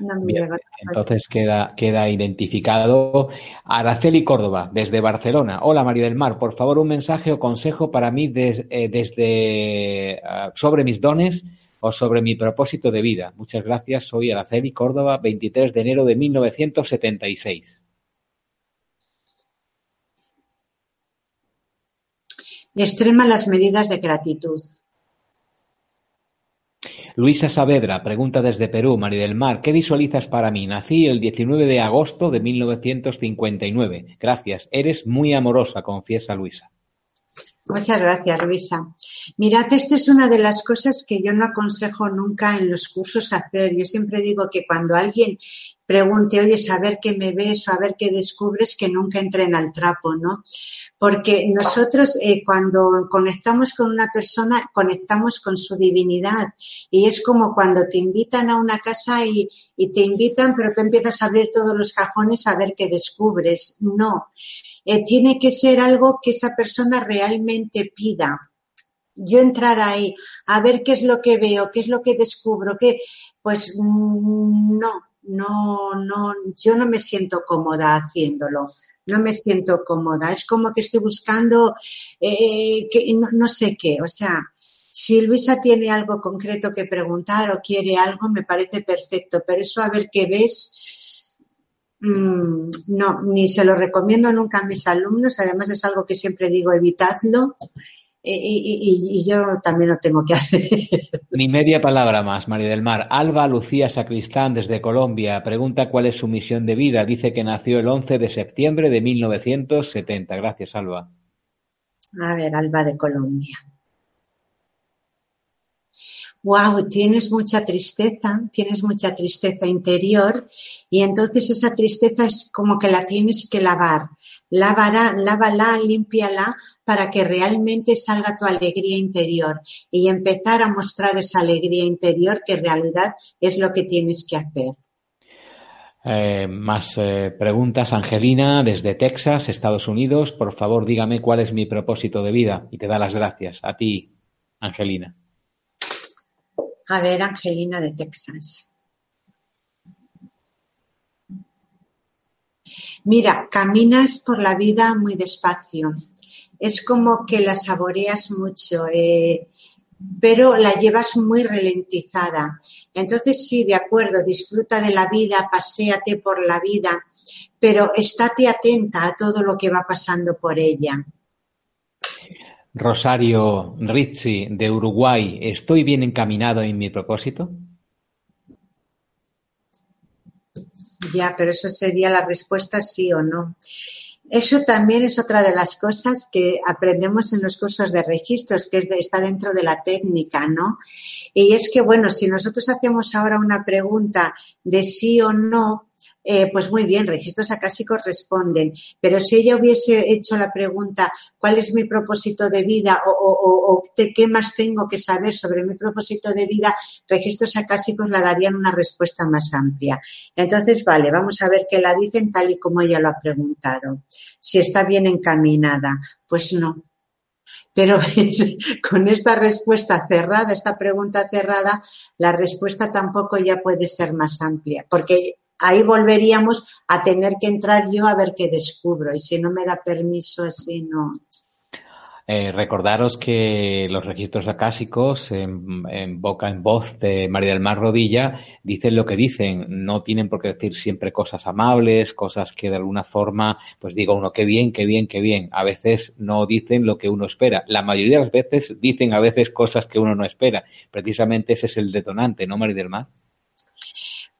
no me llega. Entonces queda, queda identificado. Araceli Córdoba, desde Barcelona. Hola María del Mar, por favor un mensaje o consejo para mí eh, desde ah, sobre mis dones o sobre mi propósito de vida. Muchas gracias. Soy Araceli Córdoba, 23 de enero de 1976. Extrema las medidas de gratitud. Luisa Saavedra pregunta desde Perú, María del Mar, ¿qué visualizas para mí? Nací el 19 de agosto de 1959. Gracias, eres muy amorosa, confiesa Luisa. Muchas gracias, Luisa. Mirad, esta es una de las cosas que yo no aconsejo nunca en los cursos hacer. Yo siempre digo que cuando alguien pregunte, oye, saber qué me ves o a ver qué descubres, que nunca entren al trapo, ¿no? Porque nosotros eh, cuando conectamos con una persona, conectamos con su divinidad. Y es como cuando te invitan a una casa y, y te invitan, pero tú empiezas a abrir todos los cajones a ver qué descubres. No. Eh, tiene que ser algo que esa persona realmente pida. Yo entrar ahí, a ver qué es lo que veo, qué es lo que descubro, que, pues mm, no, no, no, yo no me siento cómoda haciéndolo, no me siento cómoda. Es como que estoy buscando, eh, que, no, sé qué, o sea, si Luisa tiene algo concreto que preguntar o quiere algo, me parece perfecto, pero eso a ver qué ves, mm, no, ni se lo recomiendo nunca a mis alumnos, además es algo que siempre digo, evitadlo, y, yo también lo tengo que hacer. Ni media palabra más, María del Mar. Alba Lucía Sacristán, desde Colombia, pregunta cuál es su misión de vida. Dice que nació el 11 de septiembre de 1970. Gracias, Alba. A ver, Alba de Colombia. Wow, tienes mucha tristeza, tienes mucha tristeza interior y entonces esa tristeza es como que la tienes que lavar lávala, lávala, límpiala para que realmente salga tu alegría interior y empezar a mostrar esa alegría interior que en realidad es lo que tienes que hacer. Eh, más eh, preguntas, Angelina, desde Texas, Estados Unidos. Por favor, dígame cuál es mi propósito de vida. Y te da las gracias. A ti, Angelina. A ver, Angelina de Texas. Mira, caminas por la vida muy despacio. Es como que la saboreas mucho, eh, pero la llevas muy ralentizada. Entonces, sí, de acuerdo, disfruta de la vida, paséate por la vida, pero estate atenta a todo lo que va pasando por ella. Rosario Rizzi, de Uruguay, ¿estoy bien encaminado en mi propósito? Ya, pero eso sería la respuesta sí o no. Eso también es otra de las cosas que aprendemos en los cursos de registros, que está dentro de la técnica, ¿no? Y es que, bueno, si nosotros hacemos ahora una pregunta de sí o no, eh, pues muy bien, registros acásicos responden. Pero si ella hubiese hecho la pregunta, ¿cuál es mi propósito de vida o, qué más tengo que saber sobre mi propósito de vida? Registros acásicos la darían una respuesta más amplia. Entonces, vale, vamos a ver qué la dicen tal y como ella lo ha preguntado. Si está bien encaminada, pues no, pero con esta respuesta cerrada, esta pregunta cerrada, la respuesta tampoco ya puede ser más amplia, porque ahí volveríamos a tener que entrar yo a ver qué descubro. Y si no me da permiso así, no. Eh, recordaros que los registros acásicos, en, boca en voz de María del Mar Rodilla, dicen lo que dicen. No tienen por qué decir siempre cosas amables, cosas que de alguna forma, pues diga uno, qué bien, qué bien, qué bien. A veces no dicen lo que uno espera. La mayoría de las veces dicen a veces cosas que uno no espera. Precisamente ese es el detonante, ¿no, María del Mar?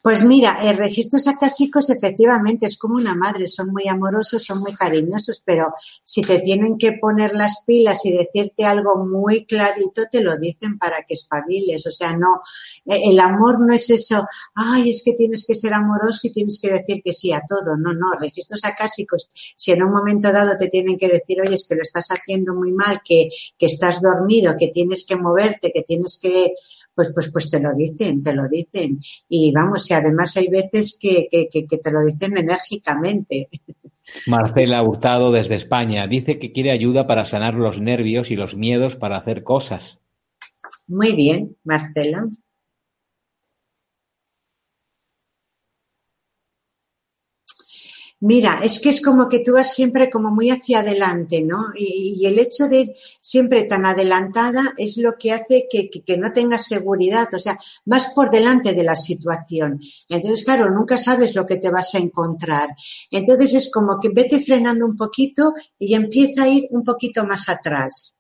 Pues mira, el registros acásicos efectivamente es como una madre, son muy amorosos, son muy cariñosos, pero si te tienen que poner las pilas y decirte algo muy clarito, te lo dicen para que espabiles. O sea, no, e, el amor no es eso, ay, es que tienes que ser amoroso y tienes que decir que sí a todo. No, no, registros acásicos, si en un momento dado te tienen que decir, oye, es que lo estás haciendo muy mal, que, que estás dormido, que tienes que moverte, que tienes que pues, pues, pues te lo dicen, te lo dicen. Y vamos, y además hay veces que, que, que, te lo dicen enérgicamente. Marcela Hurtado desde España dice que quiere ayuda para sanar los nervios y los miedos para hacer cosas. Muy bien, Marcela. Mira, es que es como que tú vas siempre como muy hacia adelante, ¿no? Y, el hecho de ir siempre tan adelantada es lo que hace que, no tengas seguridad, o sea, vas por delante de la situación. Entonces, claro, nunca sabes lo que te vas a encontrar. Entonces es como que vete frenando un poquito y empieza a ir un poquito más atrás.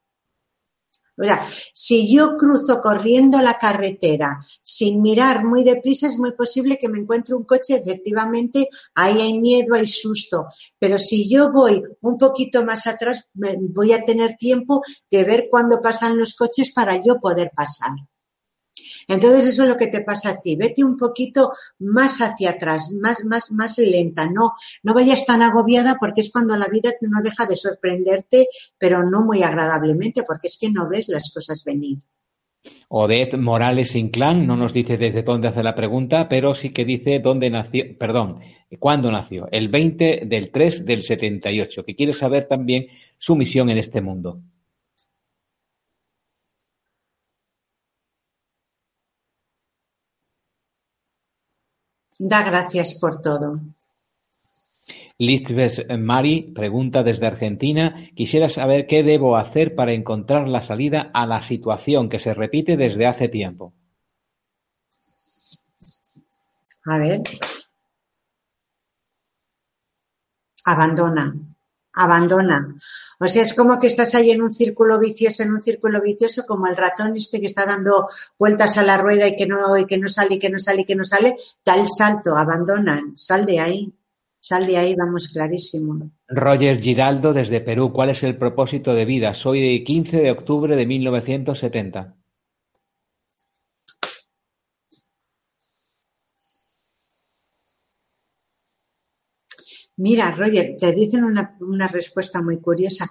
Si yo cruzo corriendo la carretera sin mirar muy deprisa, es muy posible que me encuentre un coche, efectivamente, ahí hay miedo, hay susto. Pero si yo voy un poquito más atrás, voy a tener tiempo de ver cuándo pasan los coches para yo poder pasar. Entonces eso es lo que te pasa a ti. Vete un poquito más hacia atrás, más, más, más lenta. No, no vayas tan agobiada porque es cuando la vida no deja de sorprenderte, pero no muy agradablemente, porque es que no ves las cosas venir. Odette Morales Inclán no nos dice desde dónde hace la pregunta, pero sí que dice dónde nació, perdón, cuándo nació. El 20 del 3 del 78, que quiere saber también su misión en este mundo. Da gracias por todo. Lisbeth Mari pregunta desde Argentina, quisiera saber qué debo hacer para encontrar la salida a la situación que se repite desde hace tiempo. A ver. Abandona abandona. O sea, es como que estás ahí en un círculo vicioso, en un círculo vicioso, como el ratón este que está dando vueltas a la rueda y que no, que no sale, y que no sale, y que no sale, da el salto, abandona, sal de ahí, sal de ahí, vamos, clarísimo. Roger Giraldo desde Perú, ¿cuál es el propósito de vida? Soy de 15 de octubre de 1970. Mira, Roger, te dicen una, una, respuesta muy curiosa.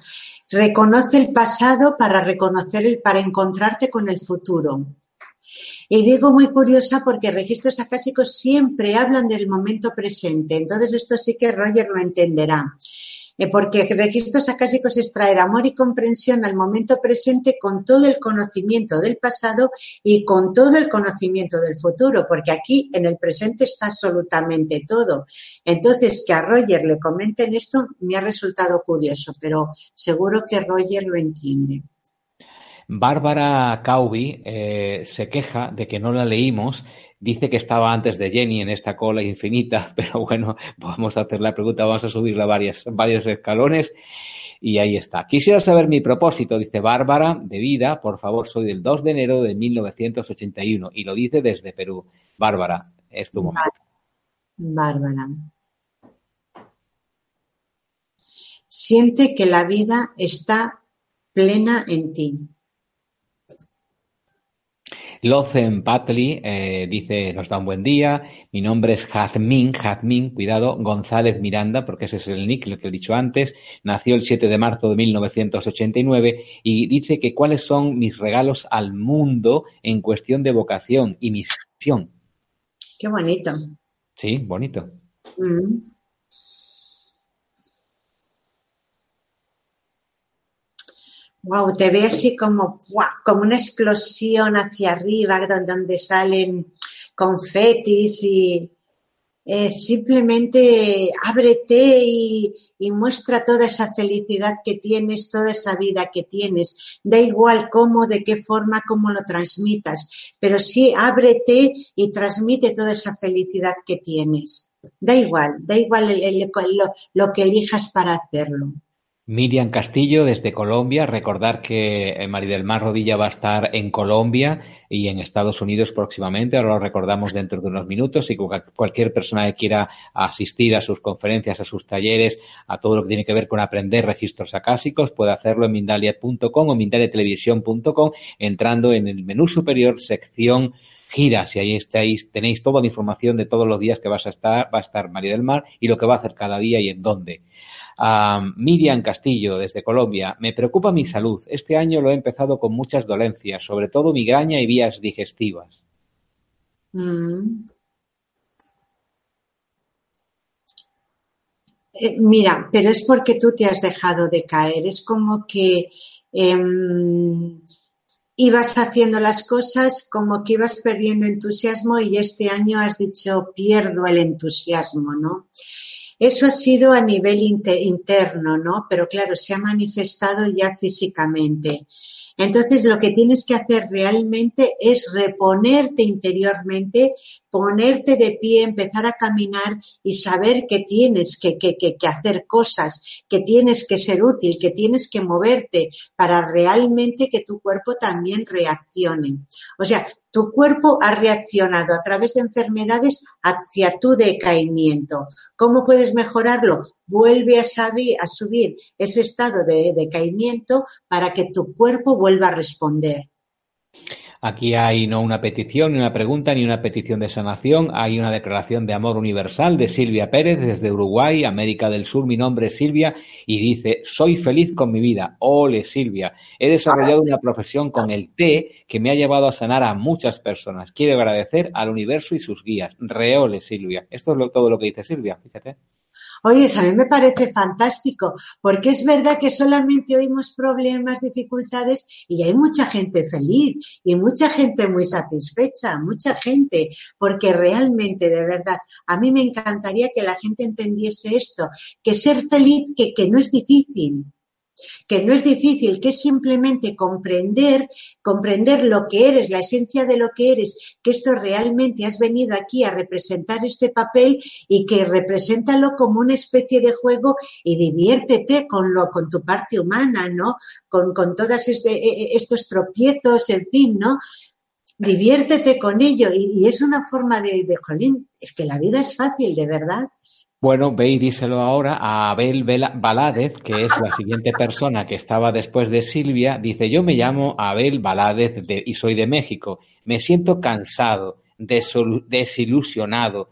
Reconoce el pasado para reconocer el, para encontrarte con el futuro. Y digo muy curiosa porque registros acásicos siempre hablan del momento presente. Entonces esto sí que Roger lo entenderá. Eh, porque registros acásicos es traer amor y comprensión al momento presente con todo el conocimiento del pasado y con todo el conocimiento del futuro, porque aquí en el presente está absolutamente todo. Entonces, que a Roger le comenten esto me ha resultado curioso, pero seguro que Roger lo entiende. Bárbara Caubi eh, se queja de que no la leímos Dice que estaba antes de Jenny en esta cola infinita, pero bueno, vamos a hacer la pregunta, vamos a subirla varias, varios escalones y ahí está. Quisiera saber mi propósito, dice Bárbara, de vida, por favor, soy del 2 de enero de 1981 y lo dice desde Perú. Bárbara, es tu momento. Bárbara. Siente que la vida está plena en ti. Lozen Patli eh, dice, nos da un buen día, mi nombre es Jazmín, Jazmín, cuidado, González Miranda, porque ese es el nick, lo que he dicho antes, nació el 7 de marzo de 1989 y dice que cuáles son mis regalos al mundo en cuestión de vocación y misión. Qué bonito. Sí, bonito. Mm. Wow, te ve así como, como una explosión hacia arriba donde, salen confetis y eh, simplemente ábrete y, y, muestra toda esa felicidad que tienes, toda esa vida que tienes. Da igual cómo, de qué forma, cómo lo transmitas, pero sí ábrete y transmite toda esa felicidad que tienes. Da igual, da igual lo que elijas para hacerlo. Miriam Castillo desde Colombia. Recordar que María Mar Rodilla va a estar en Colombia y en Estados Unidos próximamente. Ahora lo recordamos dentro de unos minutos. Y cualquier persona que quiera asistir a sus conferencias, a sus talleres, a todo lo que tiene que ver con aprender registros acásicos, puede hacerlo en Mindalia.com o mindaliatelevisión.com entrando en el menú superior sección giras y ahí estáis, tenéis toda la información de todos los días que vas a estar, va a estar María del Mar y lo que va a hacer cada día y en dónde. Miriam Castillo, desde Colombia. Me preocupa mi salud. Este año lo he empezado con muchas dolencias, sobre todo migraña y vías digestivas. Mm. Eh, mira, pero es porque tú te has dejado de caer. Es como que em, ibas haciendo las cosas, como que ibas perdiendo entusiasmo y este año has dicho pierdo el entusiasmo, ¿no? Eso ha sido a nivel interno, ¿no? Pero claro, se ha manifestado ya físicamente. Entonces, lo que tienes que hacer realmente es reponerte interiormente, ponerte de pie, empezar a caminar y saber que tienes que, que, que, que, hacer cosas, que tienes que ser útil, que tienes que moverte para realmente que tu cuerpo también reaccione. O sea, tu cuerpo ha reaccionado a través de enfermedades hacia tu decaimiento. ¿Cómo puedes mejorarlo? Vuelve a, a subir ese estado de decaimiento para que tu cuerpo vuelva a responder. Aquí hay no una petición, ni una pregunta, ni una petición de sanación. Hay una declaración de amor universal de Silvia Pérez desde Uruguay, América del Sur. Mi nombre es Silvia y dice, soy feliz con mi vida. Ole Silvia. He desarrollado una profesión con el té que me ha llevado a sanar a muchas personas. Quiero agradecer al universo y sus guías. Reole Silvia. Esto es todo lo que dice Silvia, fíjate. Oye, a mí me parece fantástico, porque es verdad que solamente oímos problemas, dificultades y hay mucha gente feliz y mucha gente muy satisfecha, mucha gente, porque realmente, de verdad, a mí me encantaría que la gente entendiese esto, que ser feliz, que, que no es difícil, que no es difícil, que es simplemente comprender, comprender lo que eres, la esencia de lo que eres, que esto realmente has venido aquí a representar este papel y que represéntalo como una especie de juego y diviértete con lo, con tu parte humana, ¿no? Con, con todos este, e, e, estos tropiezos, en fin, ¿no? Diviértete con ello y, es una forma de, de, jolín, es que la vida es fácil, de verdad. Bueno, ve y díselo ahora a Abel Baládez, que es la siguiente persona que estaba después de Silvia. Dice, yo me llamo Abel Baládez y soy de México. Me siento cansado, desilusionado,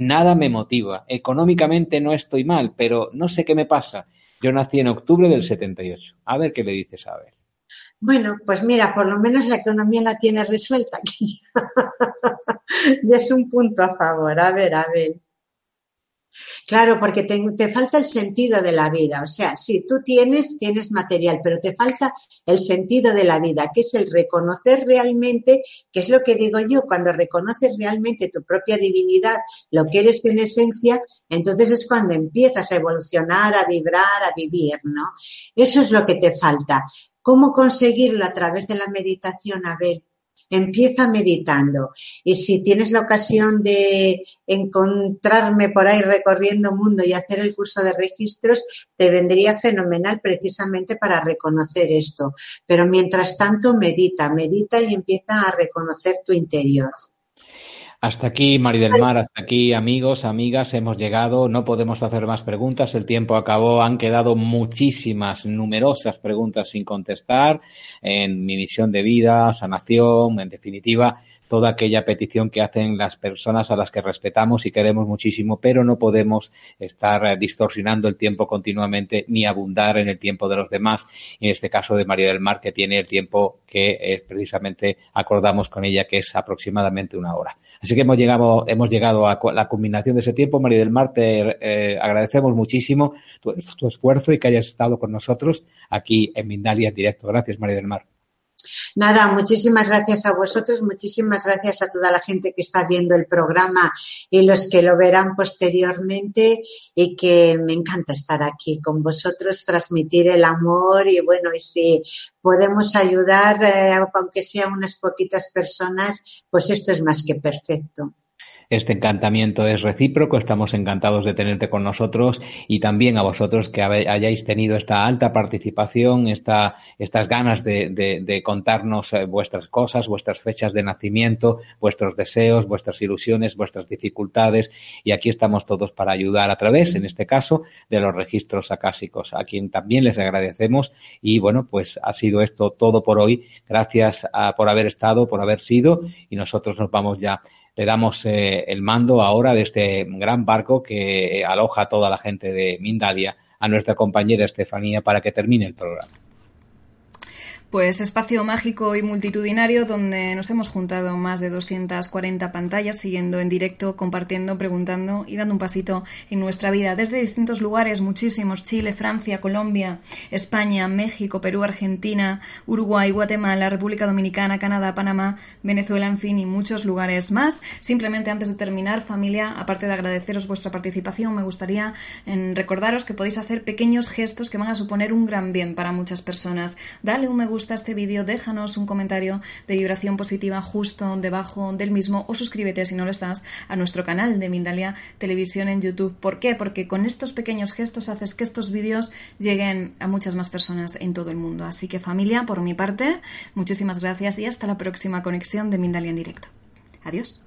nada me motiva. Económicamente no estoy mal, pero no sé qué me pasa. Yo nací en octubre del 78. A ver qué le dices a Abel. Bueno, pues mira, por lo menos la economía la tiene resuelta aquí. y es un punto a favor. A ver, Abel. Claro, porque te, falta el sentido de la vida. O sea, sí, tú tienes, tienes material, pero te falta el sentido de la vida, que es el reconocer realmente, que es lo que digo yo, cuando reconoces realmente tu propia divinidad, lo que eres en esencia, entonces es cuando empiezas a evolucionar, a vibrar, a vivir, ¿no? Eso es lo que te falta. ¿Cómo conseguirlo a través de la meditación, Abel? Empieza meditando. Y si tienes la ocasión de encontrarme por ahí recorriendo mundo y hacer el curso de registros, te vendría fenomenal precisamente para reconocer esto. Pero mientras tanto, medita, medita y empieza a reconocer tu interior. Hasta aquí, Mari del Mar, hasta aquí, amigos, amigas, hemos llegado. No podemos hacer más preguntas. El tiempo acabó. Han quedado muchísimas, numerosas preguntas sin contestar en mi misión de vida, sanación, en definitiva, toda aquella petición que hacen las personas a las que respetamos y queremos muchísimo, pero no podemos estar distorsionando el tiempo continuamente ni abundar en el tiempo de los demás. En este caso de María del Mar, que tiene el tiempo que eh, precisamente acordamos con ella, que es aproximadamente una hora. Así que hemos llegado, hemos llegado a la culminación de ese tiempo. María del Mar, te eh, agradecemos muchísimo tu, tu, esfuerzo y que hayas estado con nosotros aquí en Mindalia en directo. Gracias, María del Mar. Nada, muchísimas gracias a vosotros, muchísimas gracias a toda la gente que está viendo el programa y los que lo verán posteriormente y que me encanta estar aquí con vosotros, transmitir el amor y bueno, y si podemos ayudar, eh, aunque sean unas poquitas personas, pues esto es más que perfecto. Este encantamiento es recíproco, estamos encantados de tenerte con nosotros y también a vosotros que hayáis tenido esta alta participación, esta, estas ganas de, contarnos eh, vuestras cosas, vuestras fechas de nacimiento, vuestros deseos, vuestras ilusiones, vuestras dificultades y aquí estamos todos para ayudar a través, en este caso, de los registros acásicos, a quien también les agradecemos y bueno, pues ha sido esto todo por hoy. Gracias a, por haber estado, por haber sido y nosotros nos vamos ya le damos eh, el mando ahora de este gran barco que aloja a toda la gente de Mindalia a nuestra compañera Estefanía para que termine el programa. Pues espacio mágico y multitudinario donde nos hemos juntado más de 240 pantallas siguiendo en directo, compartiendo, preguntando y dando un pasito en nuestra vida desde distintos lugares, muchísimos, Chile, Francia, Colombia, España, México, Perú, Argentina, Uruguay, Guatemala, República Dominicana, Canadá, Panamá, Venezuela, en fin, y muchos lugares más. Simplemente antes de terminar, familia, aparte de agradeceros vuestra participación, me gustaría recordaros que podéis hacer pequeños gestos que van a suponer un gran bien para muchas personas. Dale un me gusta gusta este vídeo, déjanos un comentario de vibración positiva justo debajo del mismo o suscríbete si no lo estás a nuestro canal de Mindalia Televisión en YouTube. ¿Por qué? Porque con estos pequeños gestos haces que estos vídeos lleguen a muchas más personas en todo el mundo. Así que familia, por mi parte, muchísimas gracias y hasta la próxima conexión de Mindalia en directo. Adiós.